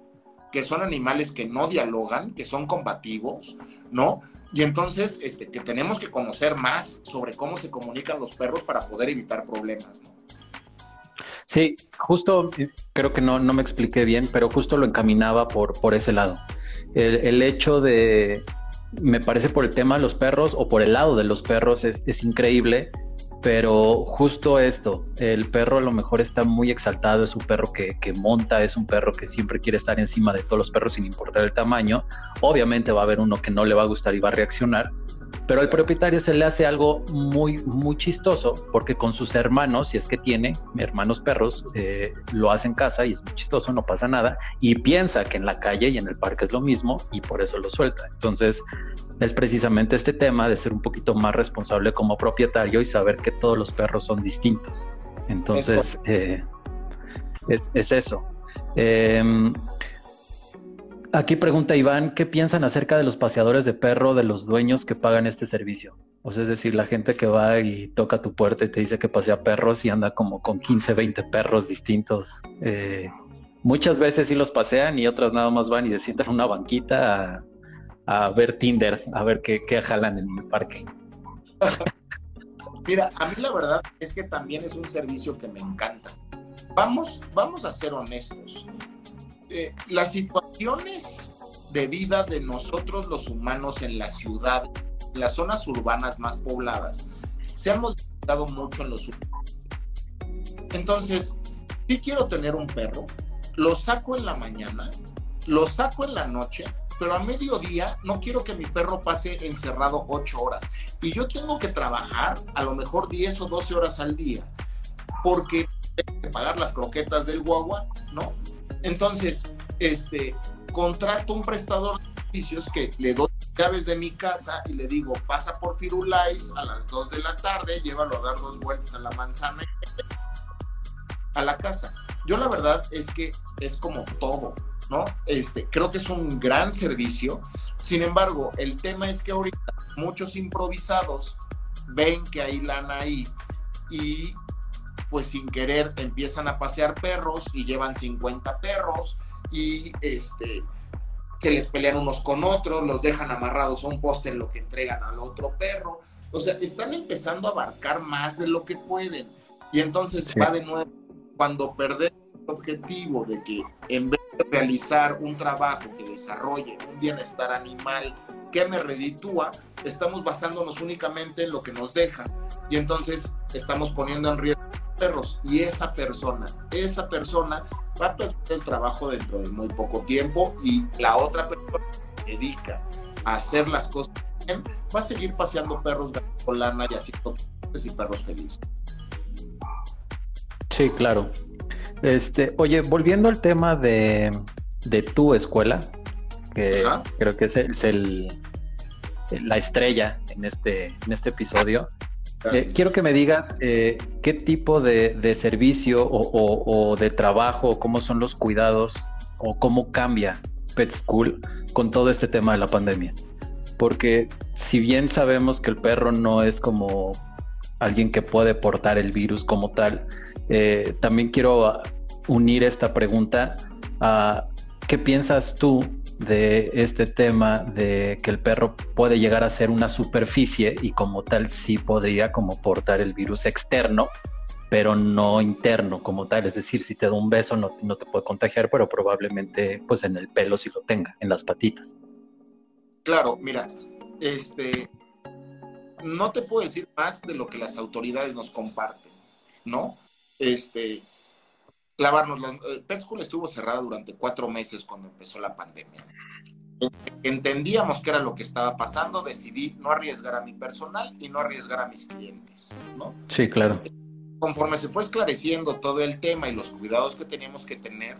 que son animales que no dialogan, que son combativos, ¿no? Y entonces, este, que tenemos que conocer más sobre cómo se comunican los perros para poder evitar problemas. Sí, justo eh, creo que no, no, me expliqué bien, pero justo lo encaminaba por, por ese lado. El, el, hecho de, me parece por el tema de los perros o por el lado de los perros es, es increíble pero justo esto, el perro a lo mejor está muy exaltado, es un perro que, que, monta, es un perro que siempre quiere estar encima de todos los perros sin importar el tamaño. Obviamente va a haber uno que no le va a gustar y va a reaccionar, pero al propietario se le hace algo muy, muy chistoso porque con sus hermanos, si es que tiene hermanos perros, eh, lo hace en casa y es muy chistoso, no pasa nada, y piensa que en la calle y en el parque es lo mismo y por eso lo suelta. Entonces, es precisamente este tema de ser un poquito más responsable como propietario y saber que todos los perros son distintos. Entonces, eh, es, es, eso. Eh, Aquí pregunta Iván, ¿qué piensan acerca de los paseadores de perro de los dueños que pagan este servicio? O sea, es decir, la gente que va y toca tu puerta y te dice que pasea perros y anda como con 15, 20 perros distintos. Eh, muchas veces sí los pasean y otras nada más van y se sientan en una banquita a, ver Tinder, a ver qué, qué jalan en el parque. Mira, a mí la verdad es que también es un servicio que me encanta. Vamos, vamos a ser honestos eh, las situaciones de vida de nosotros los humanos en la ciudad, en las zonas urbanas más pobladas, se han modificado mucho en los Entonces, si quiero tener un perro, lo saco en la mañana, lo saco en la noche, pero a mediodía no quiero que mi perro pase encerrado ocho horas. Y yo tengo que trabajar a lo mejor 10 o 12 horas al día, porque tengo que pagar las croquetas del guagua, ¿no? Entonces, este, contrato un prestador de servicios que le doy llaves de mi casa y le digo, pasa por Firulais a las 2 de la tarde, llévalo a dar dos vueltas a la manzana a la casa. Yo la verdad es que es como todo, ¿no? Este, creo que es un gran servicio. Sin embargo, el tema es que ahorita muchos improvisados ven que hay lana ahí y pues sin querer empiezan a pasear perros y llevan 50 perros y este se les pelean unos con otros, los dejan amarrados a un poste en lo que entregan al otro perro. O sea, están empezando a abarcar más de lo que pueden. Y entonces va de nuevo, cuando perdemos el objetivo de que en vez de realizar un trabajo que desarrolle un bienestar animal que me reditúa, estamos basándonos únicamente en lo que nos deja. Y entonces estamos poniendo en riesgo perros y esa persona, esa persona va a perder el trabajo dentro de muy poco tiempo y la otra persona que dedica a hacer las cosas bien va a seguir paseando perros con lana y haciendo y perros felices. Sí, claro. Este, oye, volviendo al tema de, de tu escuela, que creo que es, el, la estrella en este, en este episodio. Eh, quiero que me digas eh, qué tipo de, servicio o, de trabajo, cómo son los cuidados o cómo cambia Pet School con todo este tema de la pandemia. Porque si bien sabemos que el perro no es como alguien que puede portar el virus como tal, eh, también quiero unir esta pregunta a qué piensas tú de este tema de que el perro puede llegar a ser una superficie y como tal sí podría como portar el virus externo, pero no interno como tal. Es decir, si te da un beso no, no te puede contagiar, pero probablemente pues en el pelo sí lo tenga, en las patitas. Claro, mira, este, no te puedo decir más de lo que las autoridades nos comparten, ¿no? Este, lavarnos. Las, eh, Pet School estuvo cerrada durante cuatro meses cuando empezó la pandemia. Entendíamos que era lo que estaba pasando, decidí no arriesgar a mi personal y no arriesgar a mis clientes, ¿no? Sí, claro. Conforme se fue esclareciendo todo el tema y los cuidados que teníamos que tener,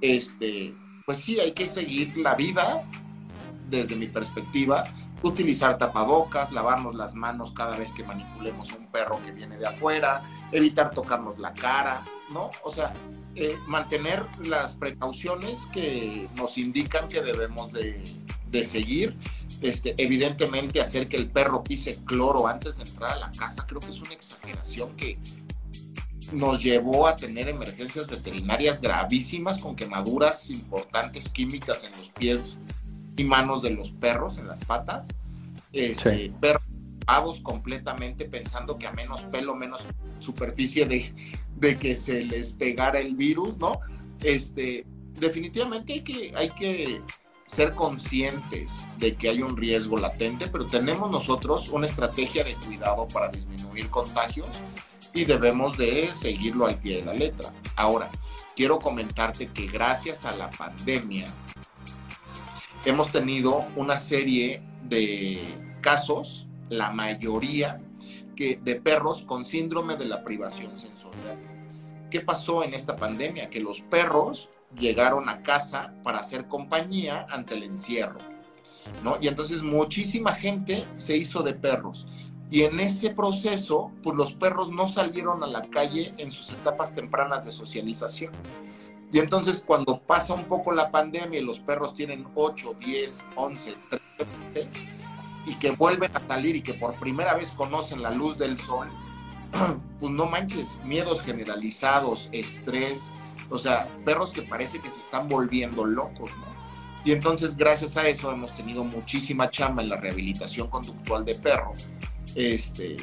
este, pues sí, hay que seguir la vida desde mi perspectiva, utilizar tapabocas, lavarnos las manos cada vez que manipulemos un perro que viene de afuera, evitar tocarnos la cara, ¿no? O sea, eh, mantener las precauciones que nos indican que debemos de, seguir. Este, evidentemente hacer que el perro pise cloro antes de entrar a la casa, creo que es una exageración que nos llevó a tener emergencias veterinarias gravísimas con quemaduras importantes químicas en los pies y manos de los perros, en las patas. Este, perros completamente pensando que a menos pelo, menos superficie de, de que se les pegara el virus, ¿no? Este, definitivamente hay que, hay que ser conscientes de que hay un riesgo latente, pero tenemos nosotros una estrategia de cuidado para disminuir contagios y debemos de seguirlo al pie de la letra. Ahora, quiero comentarte que gracias a la pandemia hemos tenido una serie de casos la mayoría que, de perros con síndrome de la privación sensorial. ¿Qué pasó en esta pandemia? Que los perros llegaron a casa para hacer compañía ante el encierro, ¿no? Y entonces muchísima gente se hizo de perros. Y en ese proceso, pues los perros no salieron a la calle en sus etapas tempranas de socialización. Y entonces cuando pasa un poco la pandemia y los perros tienen 8, 10, 11, 13, y que vuelven a salir y que por primera vez conocen la luz del sol, pues no manches, miedos generalizados, estrés, o sea, perros que parece que se están volviendo locos, ¿no? Y entonces gracias a eso hemos tenido muchísima chamba en la rehabilitación conductual de perros. Este,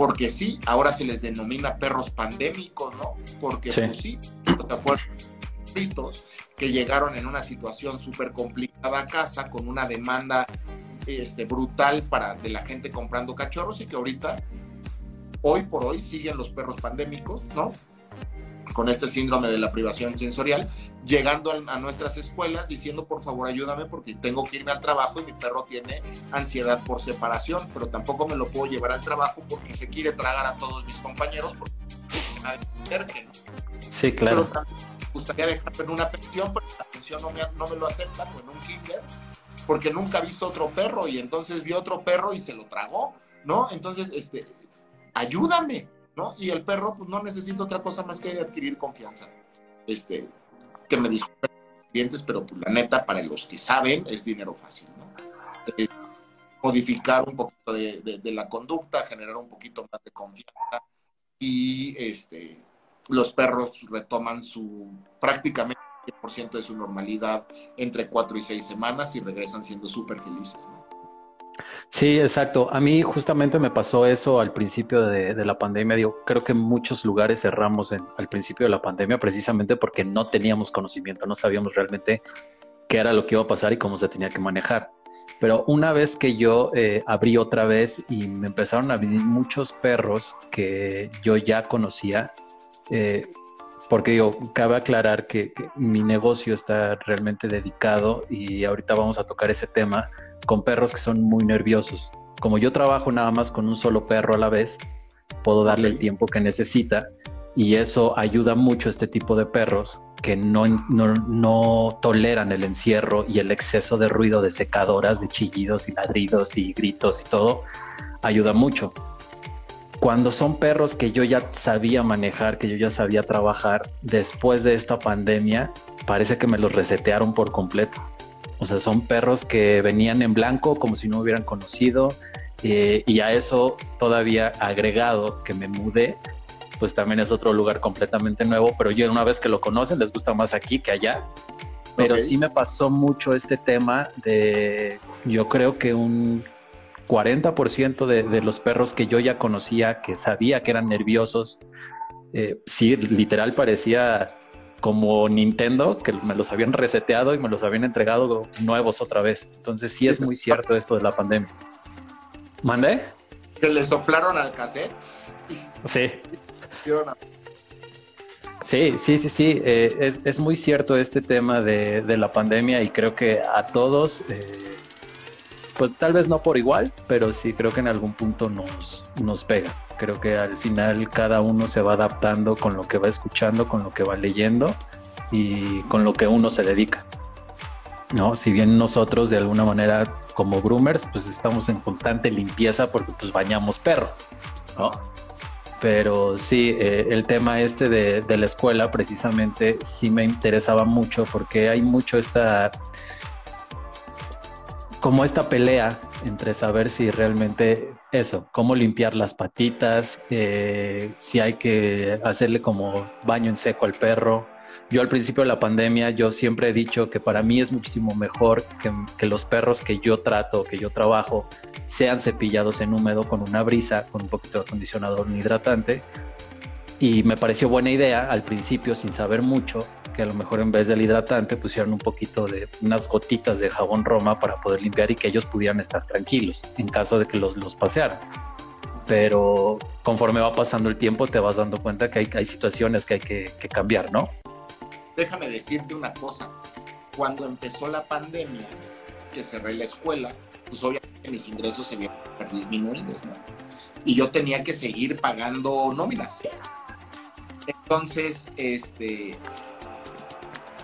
porque sí, ahora se les denomina perros pandémicos, ¿no? Porque sí, pues sí fueron que llegaron en una situación súper complicada a casa con una demanda este, brutal para de la gente comprando cachorros y que ahorita, hoy por hoy, siguen los perros pandémicos, ¿no? Con este síndrome de la privación sensorial, llegando a, nuestras escuelas diciendo, por favor, ayúdame porque tengo que irme al trabajo y mi perro tiene ansiedad por separación, pero tampoco me lo puedo llevar al trabajo porque se quiere tragar a todos mis compañeros porque nadie cerque, ¿no? Sí, claro. Pero también me gustaría dejarlo en una pensión, pero la pensión no me, no me lo aceptan, o en un kinder, porque nunca ha visto otro perro y entonces vio otro perro y se lo tragó, ¿no? Entonces, este, ayúdame, ¿no? Y el perro, pues no necesita otra cosa más que adquirir confianza. Este, que me disculpen los clientes, pero pues la neta, para los que saben, es dinero fácil, ¿no? modificar un poquito de, de, la conducta, generar un poquito más de confianza y este, los perros retoman su prácticamente 100% de su normalidad entre cuatro y seis semanas y regresan siendo súper felices. Sí, exacto. A mí justamente me pasó eso al principio de, la pandemia. Digo, creo que muchos lugares cerramos al principio de la pandemia precisamente porque no teníamos conocimiento, no sabíamos realmente qué era lo que iba a pasar y cómo se tenía que manejar. Pero una vez que yo eh, abrí otra vez y me empezaron a venir muchos perros que yo ya conocía, eh, porque digo, cabe aclarar que, mi negocio está realmente dedicado y ahorita vamos a tocar ese tema con perros que son muy nerviosos. Como yo trabajo nada más con un solo perro a la vez, puedo darle el tiempo que necesita, y eso ayuda mucho a este tipo de perros que no, no, no, toleran el encierro y el exceso de ruido de secadoras, de chillidos y ladridos y gritos y todo, ayuda mucho. Cuando son perros que yo ya sabía manejar, que yo ya sabía trabajar, después de esta pandemia, parece que me los resetearon por completo. O sea, son perros que venían en blanco como si no hubieran conocido. Eh, y a eso todavía agregado que me mudé, pues también es otro lugar completamente nuevo, pero yo una vez que lo conocen les gusta más aquí que allá. Pero sí me pasó mucho este tema de, yo creo que un 40% de, de, los perros que yo ya conocía, que sabía que eran nerviosos, eh, sí, literal parecía como Nintendo, que me los habían reseteado y me los habían entregado nuevos otra vez. Entonces sí es muy cierto esto de la pandemia. ¿Mandé? Que le soplaron al cassette. Sí. Sí, sí, sí, sí. Eh, es, es, muy cierto este tema de, de, la pandemia y creo que a todos, eh, pues tal vez no por igual, pero sí creo que en algún punto nos, nos pega. Creo que al final cada uno se va adaptando con lo que va escuchando, con lo que va leyendo y con lo que uno se dedica. ¿no? Si bien nosotros de alguna manera como groomers, pues estamos en constante limpieza porque pues bañamos perros, ¿no? Pero sí, eh, el tema este de, de, la escuela precisamente sí me interesaba mucho porque hay mucho esta, como esta pelea entre saber si realmente eso, cómo limpiar las patitas, eh, si hay que hacerle como baño en seco al perro, yo al principio de la pandemia, yo siempre he dicho que para mí es muchísimo mejor que, los perros que yo trato, que yo trabajo, sean cepillados en húmedo con una brisa, con un poquito de acondicionador hidratante. Y me pareció buena idea al principio, sin saber mucho, que a lo mejor en vez del hidratante pusieran un poquito de unas gotitas de jabón Roma para poder limpiar y que ellos pudieran estar tranquilos en caso de que los, los pasearan pero conforme va pasando el tiempo te vas dando cuenta que hay, hay situaciones que hay que, que cambiar, ¿no? déjame decirte una cosa. Cuando empezó la pandemia, que cerré la escuela, pues obviamente mis ingresos se vieron disminuidos, ¿no? Y yo tenía que seguir pagando nóminas. Entonces, este,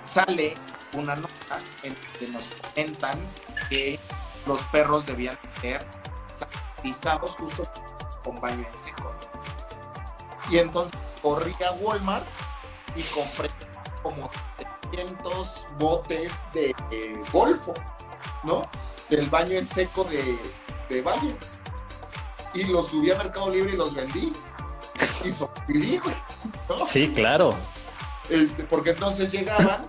sale una nota en que nos comentan que los perros debían ser sanitizados justo con baño en seco. Y entonces corrí a Walmart y compré como 300 botes de golfo, ¿no? Del baño en seco de, de Valle. Y los subí a Mercado Libre y los vendí. Y sobrevivir, ¿no? Sí, claro. Este, porque entonces llegaban,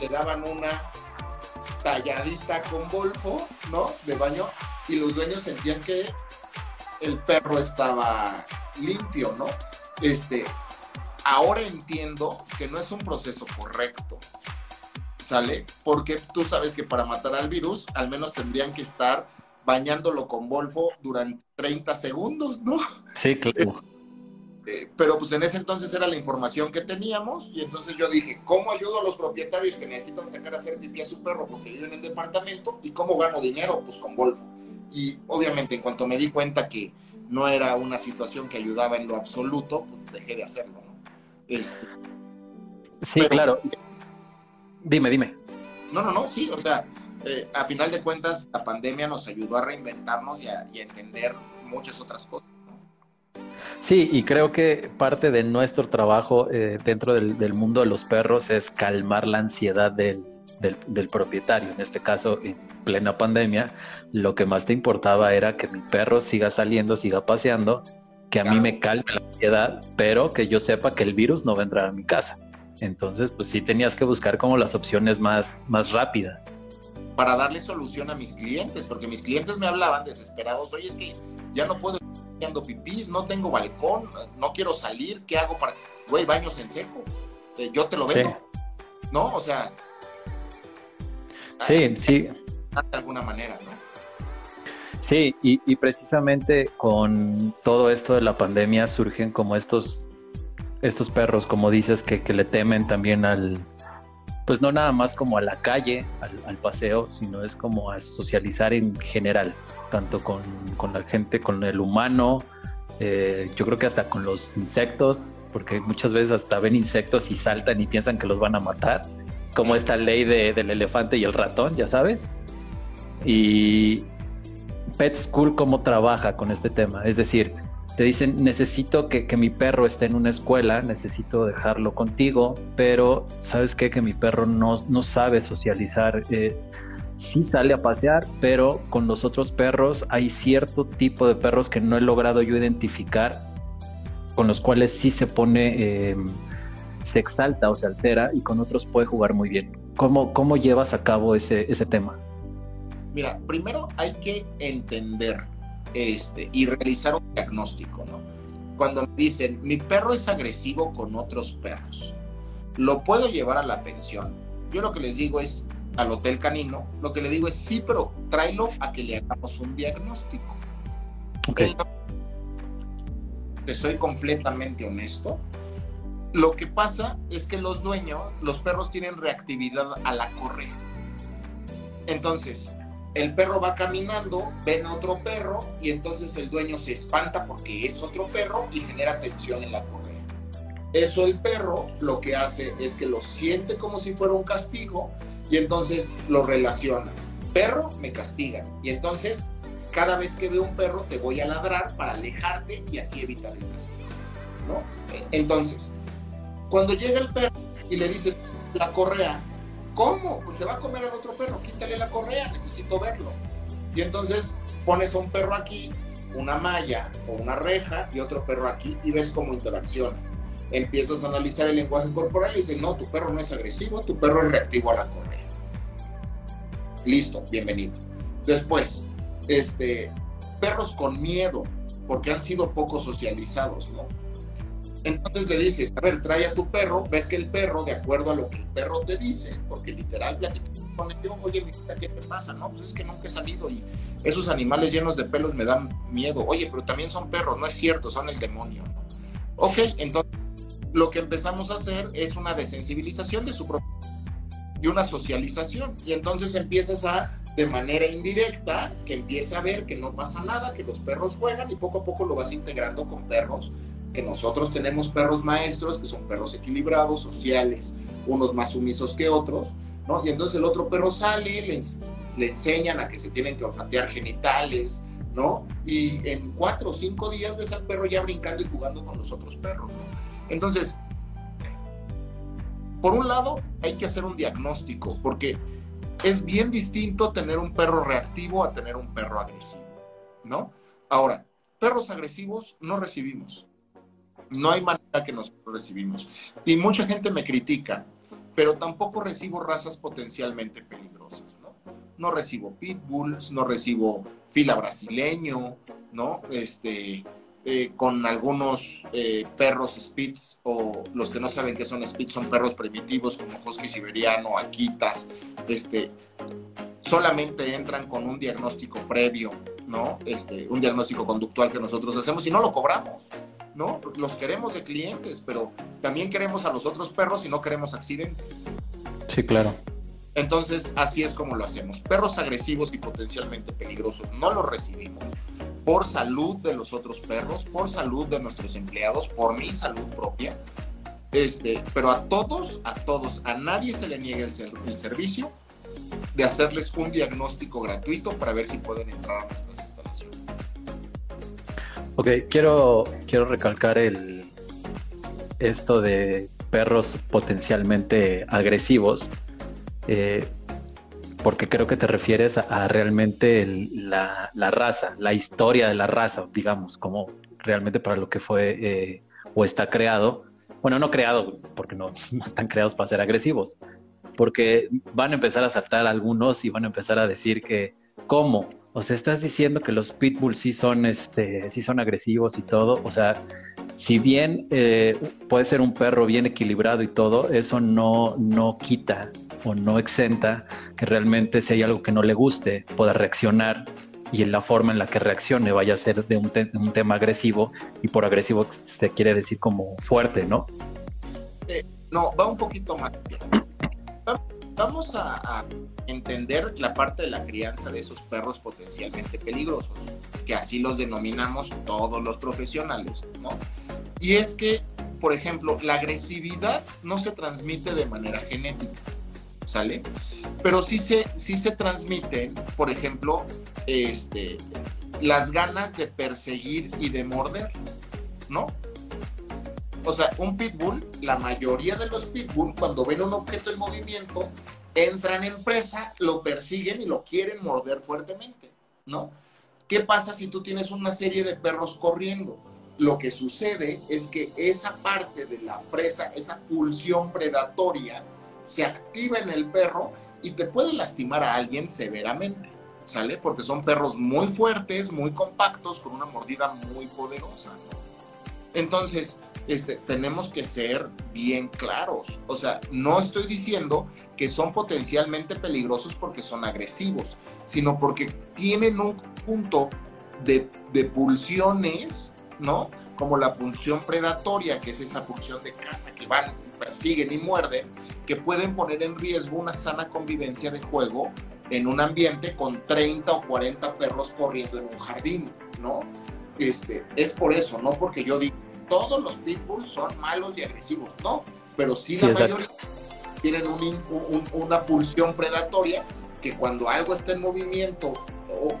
le daban una talladita con golfo, ¿no? De baño, y los dueños sentían que el perro estaba limpio, ¿no? Este, ahora entiendo que no es un proceso correcto. ¿Sale? Porque tú sabes que para matar al virus, al menos tendrían que estar bañándolo con Volfo durante 30 segundos, ¿no? Sí, claro. Eh, pero pues en ese entonces era la información que teníamos y entonces yo dije, ¿cómo ayudo a los propietarios que necesitan sacar a hacer pipí a su perro porque viven en departamento? ¿Y cómo gano dinero? Pues con Volfo. Y obviamente en cuanto me di cuenta que no era una situación que ayudaba en lo absoluto, pues dejé de hacerlo. Este, sí, claro. Dime, dime. No, no, no, sí, o sea, eh, a final de cuentas la pandemia nos ayudó a reinventarnos y a, y a entender muchas otras cosas. Sí, y creo que parte de nuestro trabajo eh, dentro del, del, mundo de los perros es calmar la ansiedad del, del, del, propietario. En este caso, en plena pandemia, lo que más te importaba era que mi perro siga saliendo, siga paseando que a mí me calme la ansiedad, pero que yo sepa que el virus no va a entrar a mi casa. Entonces, pues sí tenías que buscar como las opciones más, más rápidas. Para darle solución a mis clientes, porque mis clientes me hablaban desesperados, oye, es que ya no puedo haciendo pipís, no tengo balcón, no quiero salir, ¿qué hago para...? Güey, baños en seco, eh, yo te lo vendo, sí. ¿no? O sea... Sí, sí. De alguna manera, ¿no? Sí, y, y, precisamente con todo esto de la pandemia surgen como estos, estos perros, como dices, que, que le temen también al, pues no nada más como a la calle, al, paseo, sino es como a socializar en general, tanto con, con, la gente, con el humano, Eh, yo creo que hasta con los insectos, porque muchas veces hasta ven insectos y saltan y piensan que los van a matar, como esta ley del elefante y el ratón, ya sabes. Y Pet School, ¿cómo trabaja con este tema? Es decir, te dicen, necesito que, mi perro esté en una escuela, necesito dejarlo contigo, pero ¿sabes qué? Que mi perro no, no sabe socializar. Eh, sí sale a pasear, pero con los otros perros hay cierto tipo de perros que no he logrado yo identificar, con los cuales sí se pone, em, se exalta o se altera y con otros puede jugar muy bien. ¿Cómo, cómo llevas a cabo ese, ese tema? Mira, primero hay que entender este, y realizar un diagnóstico, ¿no? Cuando me dicen, mi perro es agresivo con otros perros, ¿lo puedo llevar a la pensión? Yo lo que les digo es, al hotel canino, lo que le digo es, sí, pero tráelo a que le hagamos un diagnóstico. Okay. Te soy completamente honesto. Lo que pasa es que los dueños, los perros tienen reactividad a la correa. Entonces, el perro va caminando, ven otro perro y entonces el dueño se espanta porque es otro perro y genera tensión en la correa. Eso el perro lo que hace es que lo siente como si fuera un castigo y entonces lo relaciona. Perro me castiga y entonces cada vez que veo un perro te voy a ladrar para alejarte y así evitar el castigo. Entonces, cuando llega el perro y le dices la correa, ¿Cómo? Pues se va a comer al otro perro, quítale la correa, necesito verlo. Y entonces pones a un perro aquí, una malla o una reja y otro perro aquí y ves cómo interacciona. Empiezas a analizar el lenguaje corporal y dices, no, tu perro no es agresivo, tu perro es reactivo a la correa. Listo, bienvenido. Después, este, perros con miedo, porque han sido poco socializados, ¿no? Entonces le dices, a ver, trae a tu perro, ves que el perro, de acuerdo a lo que el perro te dice, porque literal platicas con él, oye, mira, ¿qué te pasa? No, pues es que nunca he salido y esos animales llenos de pelos me dan miedo. Oye, pero también son perros, no es cierto, son el demonio. Ok, entonces lo que empezamos a hacer es una desensibilización de su propio y una socialización. Y entonces empiezas a, de manera indirecta, que empiece a ver que no pasa nada, que los perros juegan y poco a poco lo vas integrando con perros que nosotros tenemos perros maestros, que son perros equilibrados, sociales, unos más sumisos que otros, ¿no? Y entonces el otro perro sale, le, le enseñan a que se tienen que olfatear genitales, ¿no? Y en cuatro o cinco días ves al perro ya brincando y jugando con los otros perros, ¿no? Entonces, por un lado, hay que hacer un diagnóstico, porque es bien distinto tener un perro reactivo a tener un perro agresivo, ¿no? Ahora, perros agresivos no recibimos. No hay manera que nosotros recibimos. Y mucha gente me critica, pero tampoco recibo razas potencialmente peligrosas, ¿no? No recibo pitbulls, no recibo fila brasileño, ¿no? Este, eh, con algunos eh, perros spitz o los que no saben qué son spitz son perros primitivos como husky siberiano, akitas, este, solamente entran con un diagnóstico previo, ¿no? Este, un diagnóstico conductual que nosotros hacemos y no lo cobramos. ¿No? Los queremos de clientes, pero también queremos a los otros perros y no queremos accidentes. Sí, claro. Entonces, así es como lo hacemos. Perros agresivos y potencialmente peligrosos no los recibimos por salud de los otros perros, por salud de nuestros empleados, por mi salud propia. Este, pero a todos, a todos, a nadie se le niega el, el servicio de hacerles un diagnóstico gratuito para ver si pueden entrar a instalaciones. Ok, quiero, quiero recalcar el esto de perros potencialmente agresivos, eh, porque creo que te refieres a, realmente la, raza, la historia de la raza, digamos, como realmente para lo que fue eh, o está creado. Bueno, no creado, porque no, no están creados para ser agresivos, porque van a empezar a saltar algunos y van a empezar a decir que, ¿cómo? O sea, estás diciendo que los pitbulls sí son, este, sí son agresivos y todo. O sea, si bien eh, puede ser un perro bien equilibrado y todo, eso no, no quita o no exenta que realmente si hay algo que no le guste, pueda reaccionar y en la forma en la que reaccione vaya a ser de un, tema agresivo y por agresivo se quiere decir como fuerte, ¿no? Eh, no, va un poquito más. Vamos a, entender la parte de la crianza de esos perros potencialmente peligrosos, que así los denominamos todos los profesionales, ¿no? Y es que, por ejemplo, la agresividad no se transmite de manera genética, ¿sale? Pero sí se, sí se transmiten, por ejemplo, este, las ganas de perseguir y de morder, ¿no? O sea, un pitbull, la mayoría de los pitbull, cuando ven un objeto en movimiento, entran en presa, lo persiguen y lo quieren morder fuertemente, ¿no? ¿Qué pasa si tú tienes una serie de perros corriendo? Lo que sucede es que esa parte de la presa, esa pulsión predatoria, se activa en el perro y te puede lastimar a alguien severamente, ¿sale? Porque son perros muy fuertes, muy compactos, con una mordida muy poderosa. Entonces, este, tenemos que ser bien claros. O sea, no estoy diciendo que son potencialmente peligrosos porque son agresivos, sino porque tienen un punto de, pulsiones, ¿no? Como la pulsión predatoria, que es esa pulsión de caza que van, persiguen y muerden, que pueden poner en riesgo una sana convivencia de juego en un ambiente con 30 o 40 perros corriendo en un jardín, ¿no? Este, es por eso, no porque yo diga todos los pitbulls son malos y agresivos, no, pero sí, la mayoría tienen una pulsión predatoria que cuando algo está en movimiento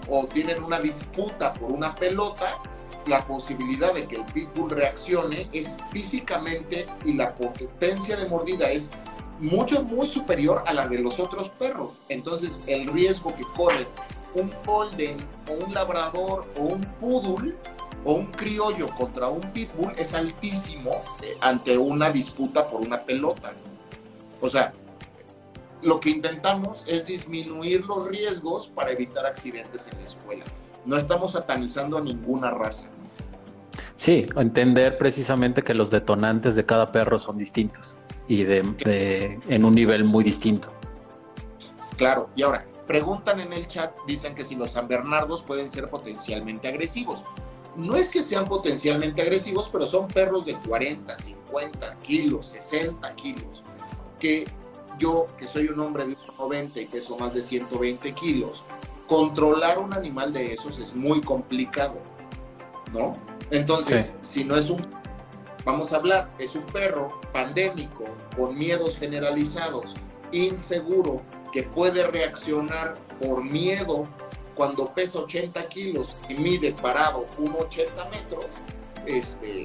o, tienen una disputa por una pelota, la posibilidad de que el pitbull reaccione es físicamente y la potencia de mordida es mucho, muy superior a la de los otros perros. Entonces, el riesgo que corre un golden o un labrador o un poodle o un criollo contra un pitbull es altísimo eh, ante una disputa por una pelota. O sea, lo que intentamos es disminuir los riesgos para evitar accidentes en la escuela. No estamos satanizando a ninguna raza. Sí, entender precisamente que los detonantes de cada perro son distintos y de, en un nivel muy distinto. Claro, y ahora, preguntan en el chat, dicen que si los San Bernardos pueden ser potencialmente agresivos no es que sean potencialmente agresivos, pero son perros de 40, 50 kilos, 60 kilos, que yo, que soy un hombre de 90 y peso más de 120 kilos, controlar un animal de esos es muy complicado, ¿no? Entonces, si no es un, vamos a hablar, es un perro pandémico, con miedos generalizados, inseguro, que puede reaccionar por miedo cuando pesa 80 kilos y mide parado 1,80 metros, este,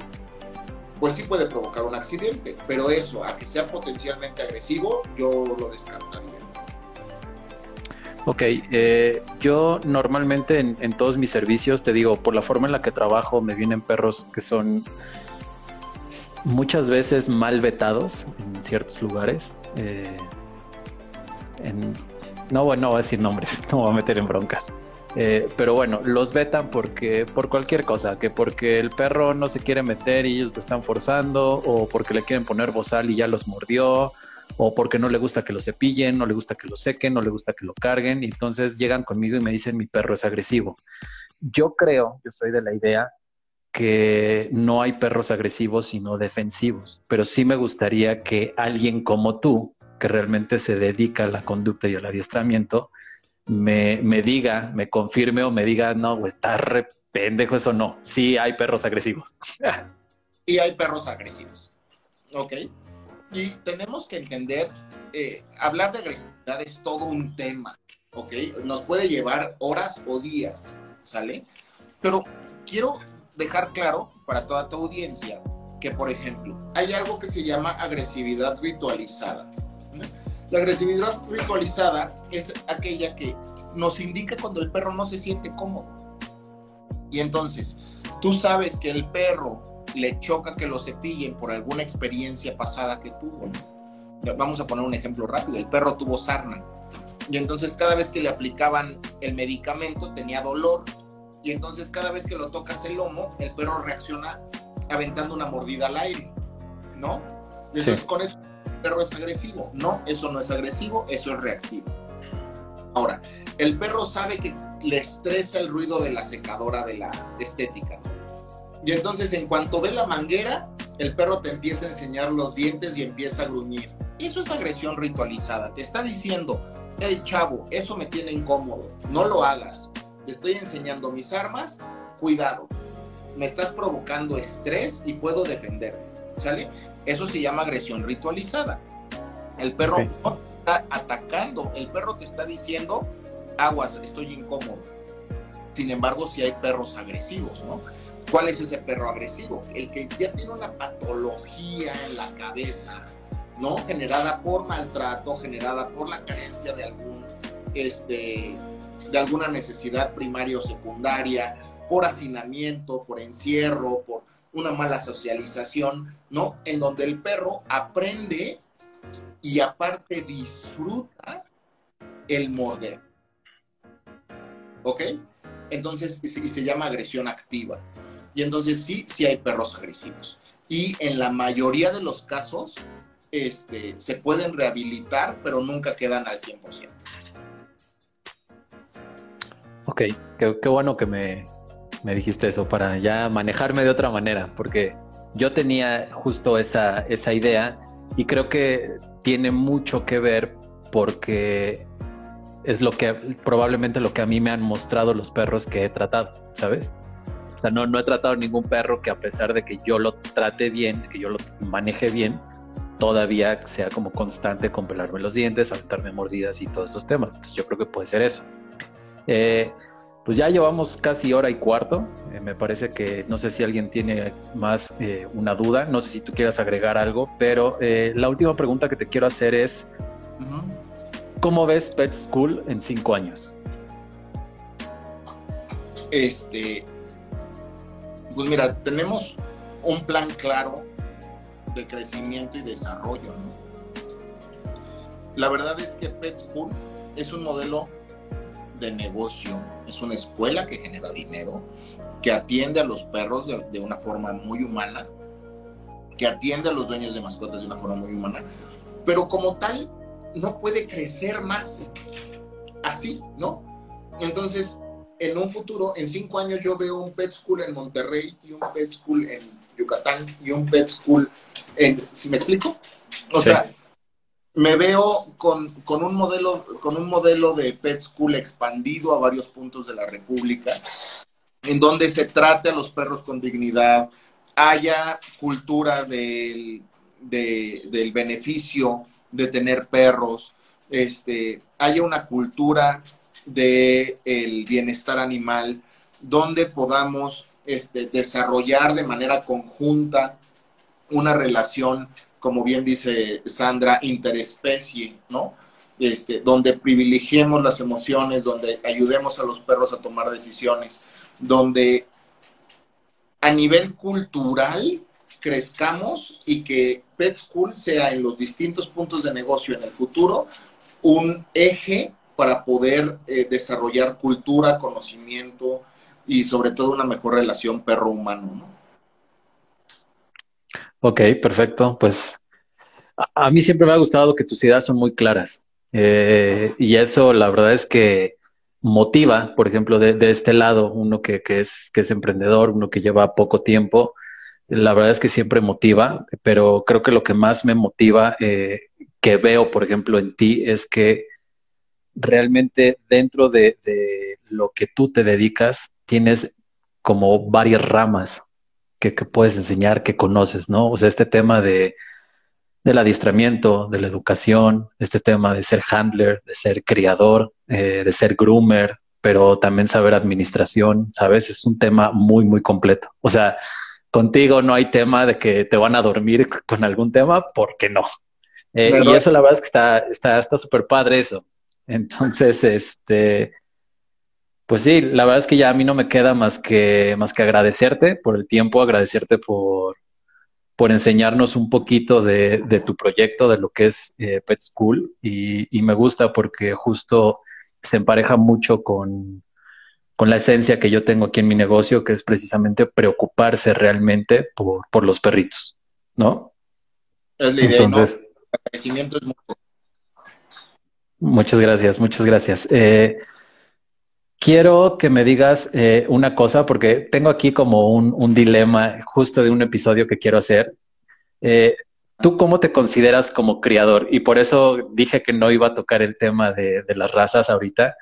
pues sí puede provocar un accidente. Pero eso, a que sea potencialmente agresivo, yo lo descartaría. Ok, eh, yo normalmente en, todos mis servicios, te digo, por la forma en la que trabajo, me vienen perros que son muchas veces mal vetados en ciertos lugares. Eh, no, bueno, no voy a decir nombres, no voy a meter en broncas. Eh, pero bueno, los vetan porque por cualquier cosa, que porque el perro no se quiere meter y ellos lo están forzando, o porque le quieren poner bozal y ya los mordió, o porque no le gusta que lo cepillen, no le gusta que lo sequen, no le gusta que lo carguen, y entonces llegan conmigo y me dicen mi perro es agresivo. Yo creo, yo soy de la idea que no hay perros agresivos sino defensivos, pero sí me gustaría que alguien como tú, que realmente se dedica a la conducta y al adiestramiento, me, me diga, me confirme o me diga, no, está re pendejo eso no. Sí hay perros agresivos. y hay perros agresivos. ¿Ok? Y tenemos que entender, eh, hablar de agresividad es todo un tema. ¿Ok? Nos puede llevar horas o días, ¿sale? Pero quiero dejar claro para toda tu audiencia que, por ejemplo, hay algo que se llama agresividad ritualizada. La agresividad ritualizada es aquella que nos indica cuando el perro no se siente cómodo. Y entonces, tú sabes que el perro le choca que lo cepillen por alguna experiencia pasada que tuvo. Vamos a poner un ejemplo rápido. El perro tuvo sarna. Y entonces cada vez que le aplicaban el medicamento tenía dolor. Y entonces cada vez que lo tocas el lomo, el perro reacciona aventando una mordida al aire. ¿No? entonces con eso perro es agresivo. No, eso no es agresivo, eso es reactivo. Ahora, el perro sabe que le estresa el ruido de la secadora de la estética. Y entonces en cuanto ve la manguera, el perro te empieza a enseñar los dientes y empieza a gruñir. Eso es agresión ritualizada. Te está diciendo, hey chavo, eso me tiene incómodo, no lo hagas. Te estoy enseñando mis armas, cuidado. Me estás provocando estrés y puedo defenderme. ¿Sale? Eso se llama agresión ritualizada. El perro no te está atacando, el perro te está diciendo, aguas, estoy incómodo. Sin embargo, si hay perros agresivos, ¿no? ¿Cuál es ese perro agresivo? El que ya tiene una patología en la cabeza, ¿no? Generada por maltrato, generada por la carencia de algún, este, de alguna necesidad primaria o secundaria, por hacinamiento, por encierro, por una mala socialización, ¿no? En donde el perro aprende y aparte disfruta el morder. ¿Ok? Entonces, y se llama agresión activa. Y entonces sí, sí hay perros agresivos. Y en la mayoría de los casos este, se pueden rehabilitar, pero nunca quedan al 100%. Ok, qué, bueno que me, me, dijiste eso para ya manejarme de otra manera, porque yo tenía justo esa, esa idea y creo que tiene mucho que ver porque es lo que probablemente lo que a mí me han mostrado los perros que he tratado, ¿sabes? sea, no, no he tratado ningún perro que a pesar de que yo lo trate bien, que yo lo maneje bien, todavía sea como constante con pelarme los dientes, aventarme mordidas y todos esos temas. Entonces yo creo que puede ser eso. Eh, pues ya llevamos casi hora y cuarto. Eh, me parece que no sé si alguien tiene más eh, una duda, no sé si tú quieras agregar algo, pero la última pregunta que te quiero hacer es, ¿cómo ves Pet School en cinco años? Este, pues mira, tenemos un plan claro de crecimiento y desarrollo. La verdad es que Pet School es un modelo de negocio, es una escuela que genera dinero, que atiende a los perros de, de, una forma muy humana, que atiende a los dueños de mascotas de una forma muy humana, pero como tal no puede crecer más así, ¿no? Entonces, en un futuro, en cinco años, yo veo un pet school en Monterrey y un pet school en Yucatán y un pet school en, ¿si me explico? O sea, me veo con, un modelo, con un modelo de pet school expandido a varios puntos de la República, en donde se trate a los perros con dignidad, haya cultura del, del beneficio de tener perros, este, haya una cultura del el bienestar animal, donde podamos este, desarrollar de manera conjunta una relación, como bien dice Sandra, interespecie, ¿no? Este, donde privilegiemos las emociones, donde ayudemos a los perros a tomar decisiones, donde a nivel cultural crezcamos y que Pet School sea en los distintos puntos de negocio en el futuro un eje para poder eh, desarrollar cultura, conocimiento y sobre todo una mejor relación perro-humano. ¿no? Ok, perfecto. Pues a, mí siempre me ha gustado que tus ideas son muy claras eh, y eso la verdad es que motiva, por ejemplo, de, este lado, uno que, es, que es emprendedor, uno que lleva poco tiempo, la verdad es que siempre motiva, pero creo que lo que más me motiva, eh, que veo, por ejemplo, en ti, es que realmente dentro de, lo que tú te dedicas, tienes como varias ramas que, puedes enseñar, que conoces, ¿no? O sea, este tema de, del adiestramiento, de la educación, este tema de ser handler, de ser criador, eh, de ser groomer, pero también saber administración, ¿sabes? Es un tema muy, muy completo. O sea, contigo no hay tema de que te van a dormir con algún tema, porque no. Eh, y eso la verdad es que está está está súper padre eso. Entonces, este, pues sí, la verdad es que ya a mí no me queda más que, más que agradecerte por el tiempo, agradecerte por, por enseñarnos un poquito de, de tu proyecto, de lo que es eh, Pet School, y, y, me gusta porque justo se empareja mucho con, con la esencia que yo tengo aquí en mi negocio, que es precisamente preocuparse realmente por, por los perritos, ¿no? Es la idea, Entonces, El agradecimiento es mucho. Muchas gracias, muchas gracias. Eh, quiero que me digas eh, una cosa, porque tengo aquí como un, dilema justo de un episodio que quiero hacer. Eh, ¿Tú cómo te consideras como criador? Y por eso dije que no iba a tocar el tema de, las razas ahorita.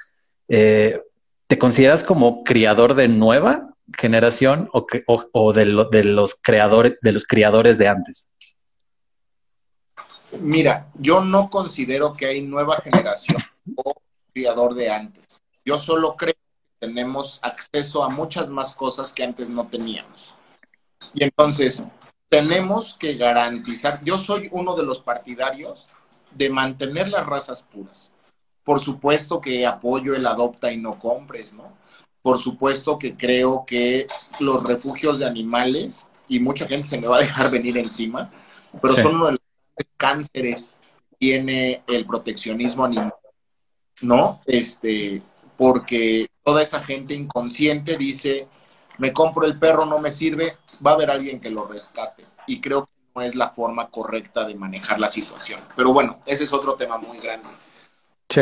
Eh, ¿Te consideras como criador de nueva generación o, o, de, de, los creadores, de los criadores de antes? Mira, yo no considero que hay nueva generación o criador de antes. Yo solo creo que tenemos acceso a muchas más cosas que antes no teníamos. Y entonces, tenemos que garantizar, yo soy uno de los partidarios de mantener las razas puras. Por supuesto que apoyo el adopta y no compres, ¿no? Por supuesto que creo que los refugios de animales, y mucha gente se me va a dejar venir encima, pero son uno de los cánceres que tiene el proteccionismo animal, ¿no? Este, porque toda esa gente inconsciente dice, me compro el perro, no me sirve, va a haber alguien que lo rescate. Y creo que no es la forma correcta de manejar la situación. Pero bueno, ese es otro tema muy grande. Sí.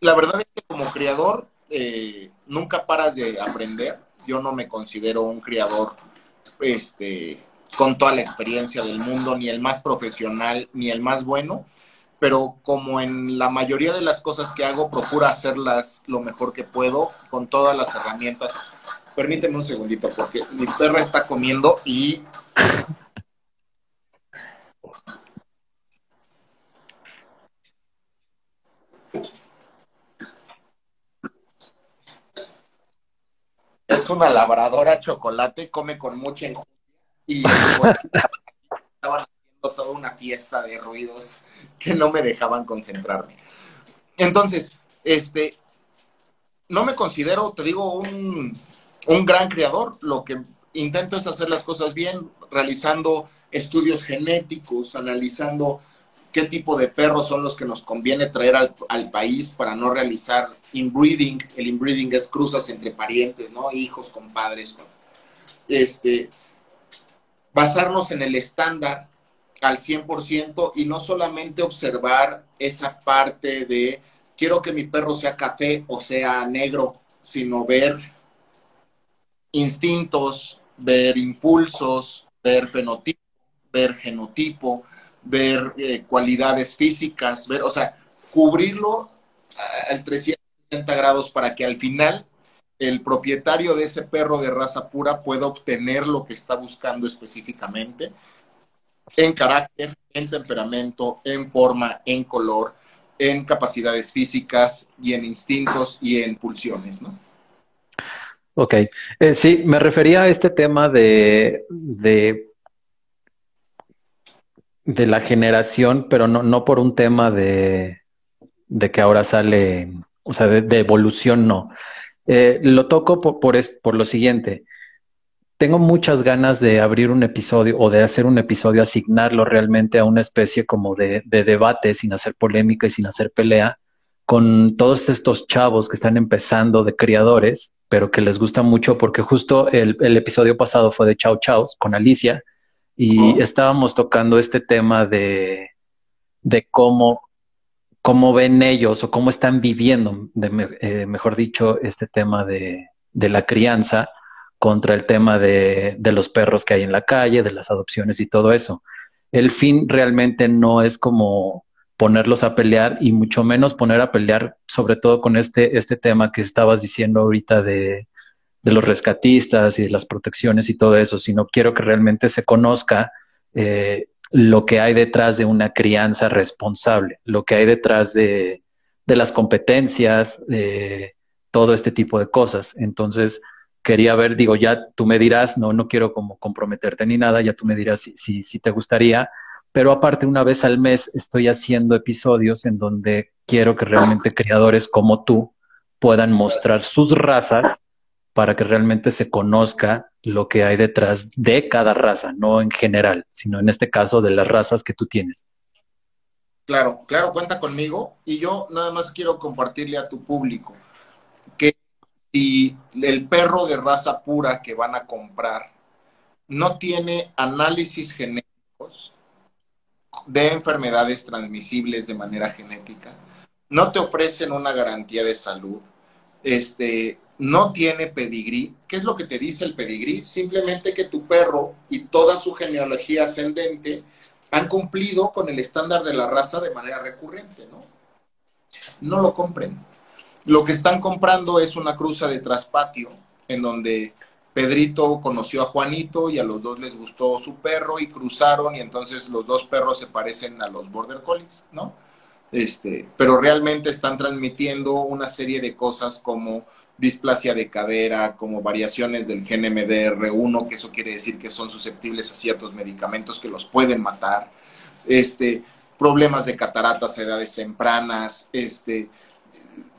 La verdad es que como criador eh, nunca paras de aprender. Yo no me considero un criador este, con toda la experiencia del mundo, ni el más profesional, ni el más bueno, pero como en la mayoría de las cosas que hago, procuro hacerlas lo mejor que puedo, con todas las herramientas. Permíteme un segundito porque mi perra está comiendo y... Es una labradora chocolate, come con mucha y toda una fiesta de ruidos que no me dejaban concentrarme. Entonces, este, no me considero, te digo, un un gran creador. Lo que intento es hacer las cosas bien, realizando estudios genéticos, analizando qué tipo de perros son los que nos conviene traer al, país para no realizar inbreeding. El inbreeding es cruzas entre parientes, ¿no? Hijos con padres. Este, basarnos en el estándar al 100% y no solamente observar esa parte de quiero que mi perro sea café o sea negro, sino ver instintos, ver impulsos, ver fenotipo, ver genotipo, ver eh, cualidades físicas, ver, o sea, cubrirlo al 360 grados para que al final el propietario de ese perro de raza pura pueda obtener lo que está buscando específicamente en carácter, en temperamento, en forma, en color, en capacidades físicas y en instintos y en pulsiones, ¿no? Ok, eh, sí, me refería a este tema de, de, la generación, pero no, no por un tema de, de que ahora sale, o sea, de, evolución, no. Eh, lo toco por, por lo siguiente. Tengo muchas ganas de abrir un episodio o de hacer un episodio, asignarlo realmente a una especie como de, de debate sin hacer polémica y sin hacer pelea con todos estos chavos que están empezando de criadores pero que les gusta mucho porque justo el, episodio pasado fue de Chau Chau con Alicia y estábamos tocando este tema de, de cómo, cómo ven ellos o cómo están viviendo, eh, mejor dicho, este tema de, de, la crianza contra el tema de, de los perros que hay en la calle, de las adopciones y todo eso. El fin realmente no es como ponerlos a pelear y mucho menos poner a pelear, sobre todo con este, este tema que estabas diciendo ahorita de, los rescatistas y de las protecciones y todo eso, sino quiero que realmente se conozca eh, lo que hay detrás de una crianza responsable, lo que hay detrás de, de las competencias, de todo este tipo de cosas. Entonces, quería ver, digo, ya tú me dirás, no, no quiero como comprometerte ni nada, ya tú me dirás si, si, te gustaría, pero aparte una vez al mes estoy haciendo episodios en donde quiero que realmente creadores como tú puedan mostrar sus razas para que realmente se conozca lo que hay detrás de cada raza, no en general, sino en este caso de las razas que tú tienes. Claro, claro, cuenta conmigo y yo nada más quiero compartirle a tu público que si el perro de raza pura que van a comprar no tiene análisis genéticos, de enfermedades transmisibles de manera genética, no te ofrecen una garantía de salud, este, no tiene pedigrí. ¿Qué es lo que te dice el pedigrí? Simplemente que tu perro y toda su genealogía ascendente han cumplido con el estándar de la raza de manera recurrente, ¿no? No lo compren. Lo que están comprando es una cruza de traspatio, en donde Pedrito conoció a Juanito y a los dos les gustó su perro y cruzaron y entonces los dos perros se parecen a los Border Collies, ¿no? Este, pero realmente están transmitiendo una serie de cosas como displasia de cadera, como variaciones del gen MDR1, que eso quiere decir que son susceptibles a ciertos medicamentos que los pueden matar, este, problemas de cataratas a edades tempranas, este,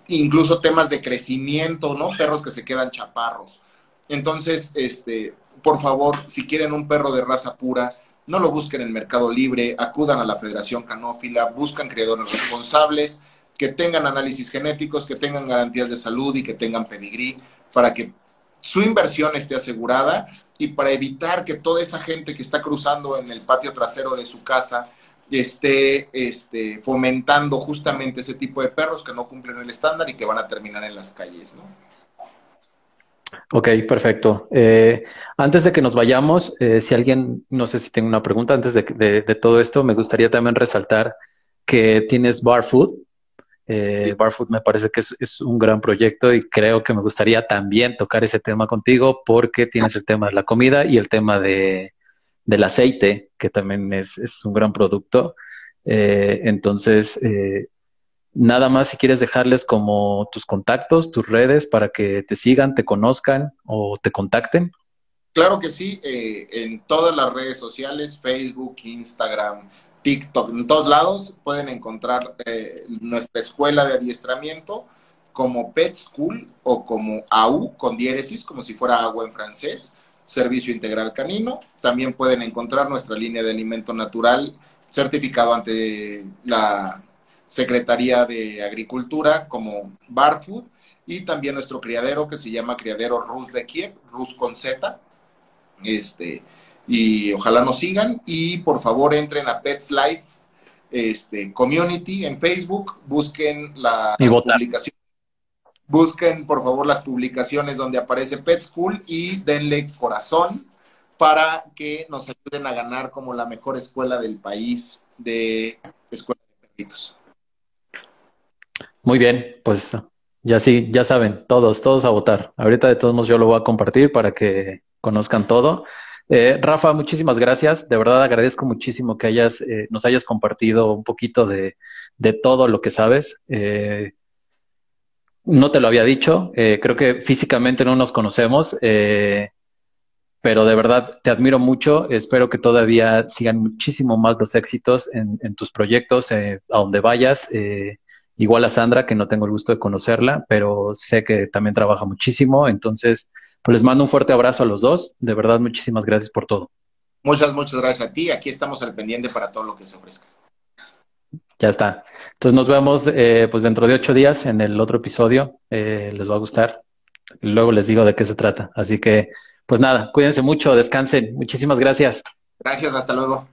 incluso temas de crecimiento, ¿no? Perros que se quedan chaparros. Entonces, este, por favor, si quieren un perro de raza pura, no lo busquen en Mercado Libre, acudan a la Federación Canófila, buscan criadores responsables, que tengan análisis genéticos, que tengan garantías de salud y que tengan pedigrí para que su inversión esté asegurada y para evitar que toda esa gente que está cruzando en el patio trasero de su casa esté este, fomentando justamente ese tipo de perros que no cumplen el estándar y que van a terminar en las calles, ¿no? Ok, perfecto. Eh, antes de que nos vayamos, eh, si alguien, no sé si tengo una pregunta, antes de, de, todo esto, me gustaría también resaltar que tienes Bar Food, eh, Barfoot me parece que es, un gran proyecto y creo que me gustaría también tocar ese tema contigo porque tienes el tema de la comida y el tema de, del aceite, que también es, un gran producto. Eh, entonces, eh, nada más si quieres dejarles como tus contactos, tus redes para que te sigan, te conozcan o te contacten. Claro que sí, en todas las redes sociales, Facebook, Instagram, TikTok, en todos lados pueden encontrar eh, nuestra escuela de adiestramiento como Pet School o como AU con diéresis, como si fuera agua en francés, Servicio Integral Canino. También pueden encontrar nuestra línea de alimento natural certificado ante la Secretaría de Agricultura como Barfood y también nuestro criadero que se llama Criadero Rus de Kiev, Rus con Z. Este, y ojalá nos sigan y por favor entren a Pets Life este, Community en Facebook, busquen la publicación busquen por favor las publicaciones donde aparece Pet School y denle corazón para que nos ayuden a ganar como la mejor escuela del país de escuela de perritos. Muy bien, pues ya sí, ya saben, todos, todos a votar. Ahorita de todos modos yo lo voy a compartir para que conozcan todo. Eh, Rafa, muchísimas gracias. De verdad agradezco muchísimo que hayas, eh, nos hayas compartido un poquito de, todo lo que sabes. Eh, no te lo había dicho, creo que físicamente no nos conocemos, pero de verdad te admiro mucho. Espero que todavía sigan muchísimo más los éxitos en, en tus proyectos, a donde vayas. igual a Sandra, que no tengo el gusto de conocerla, pero sé que también trabaja muchísimo. Entonces, pues les mando un fuerte abrazo a los dos. De verdad, muchísimas gracias por todo. Muchas, muchas gracias a ti. Aquí estamos al pendiente para todo lo que se ofrezca. Ya está. Entonces nos vemos eh, pues dentro de ocho días en el otro episodio. Eh, les va a gustar. Luego les digo de qué se trata. Así que, pues nada, cuídense mucho, descansen. Muchísimas gracias. Gracias, hasta luego.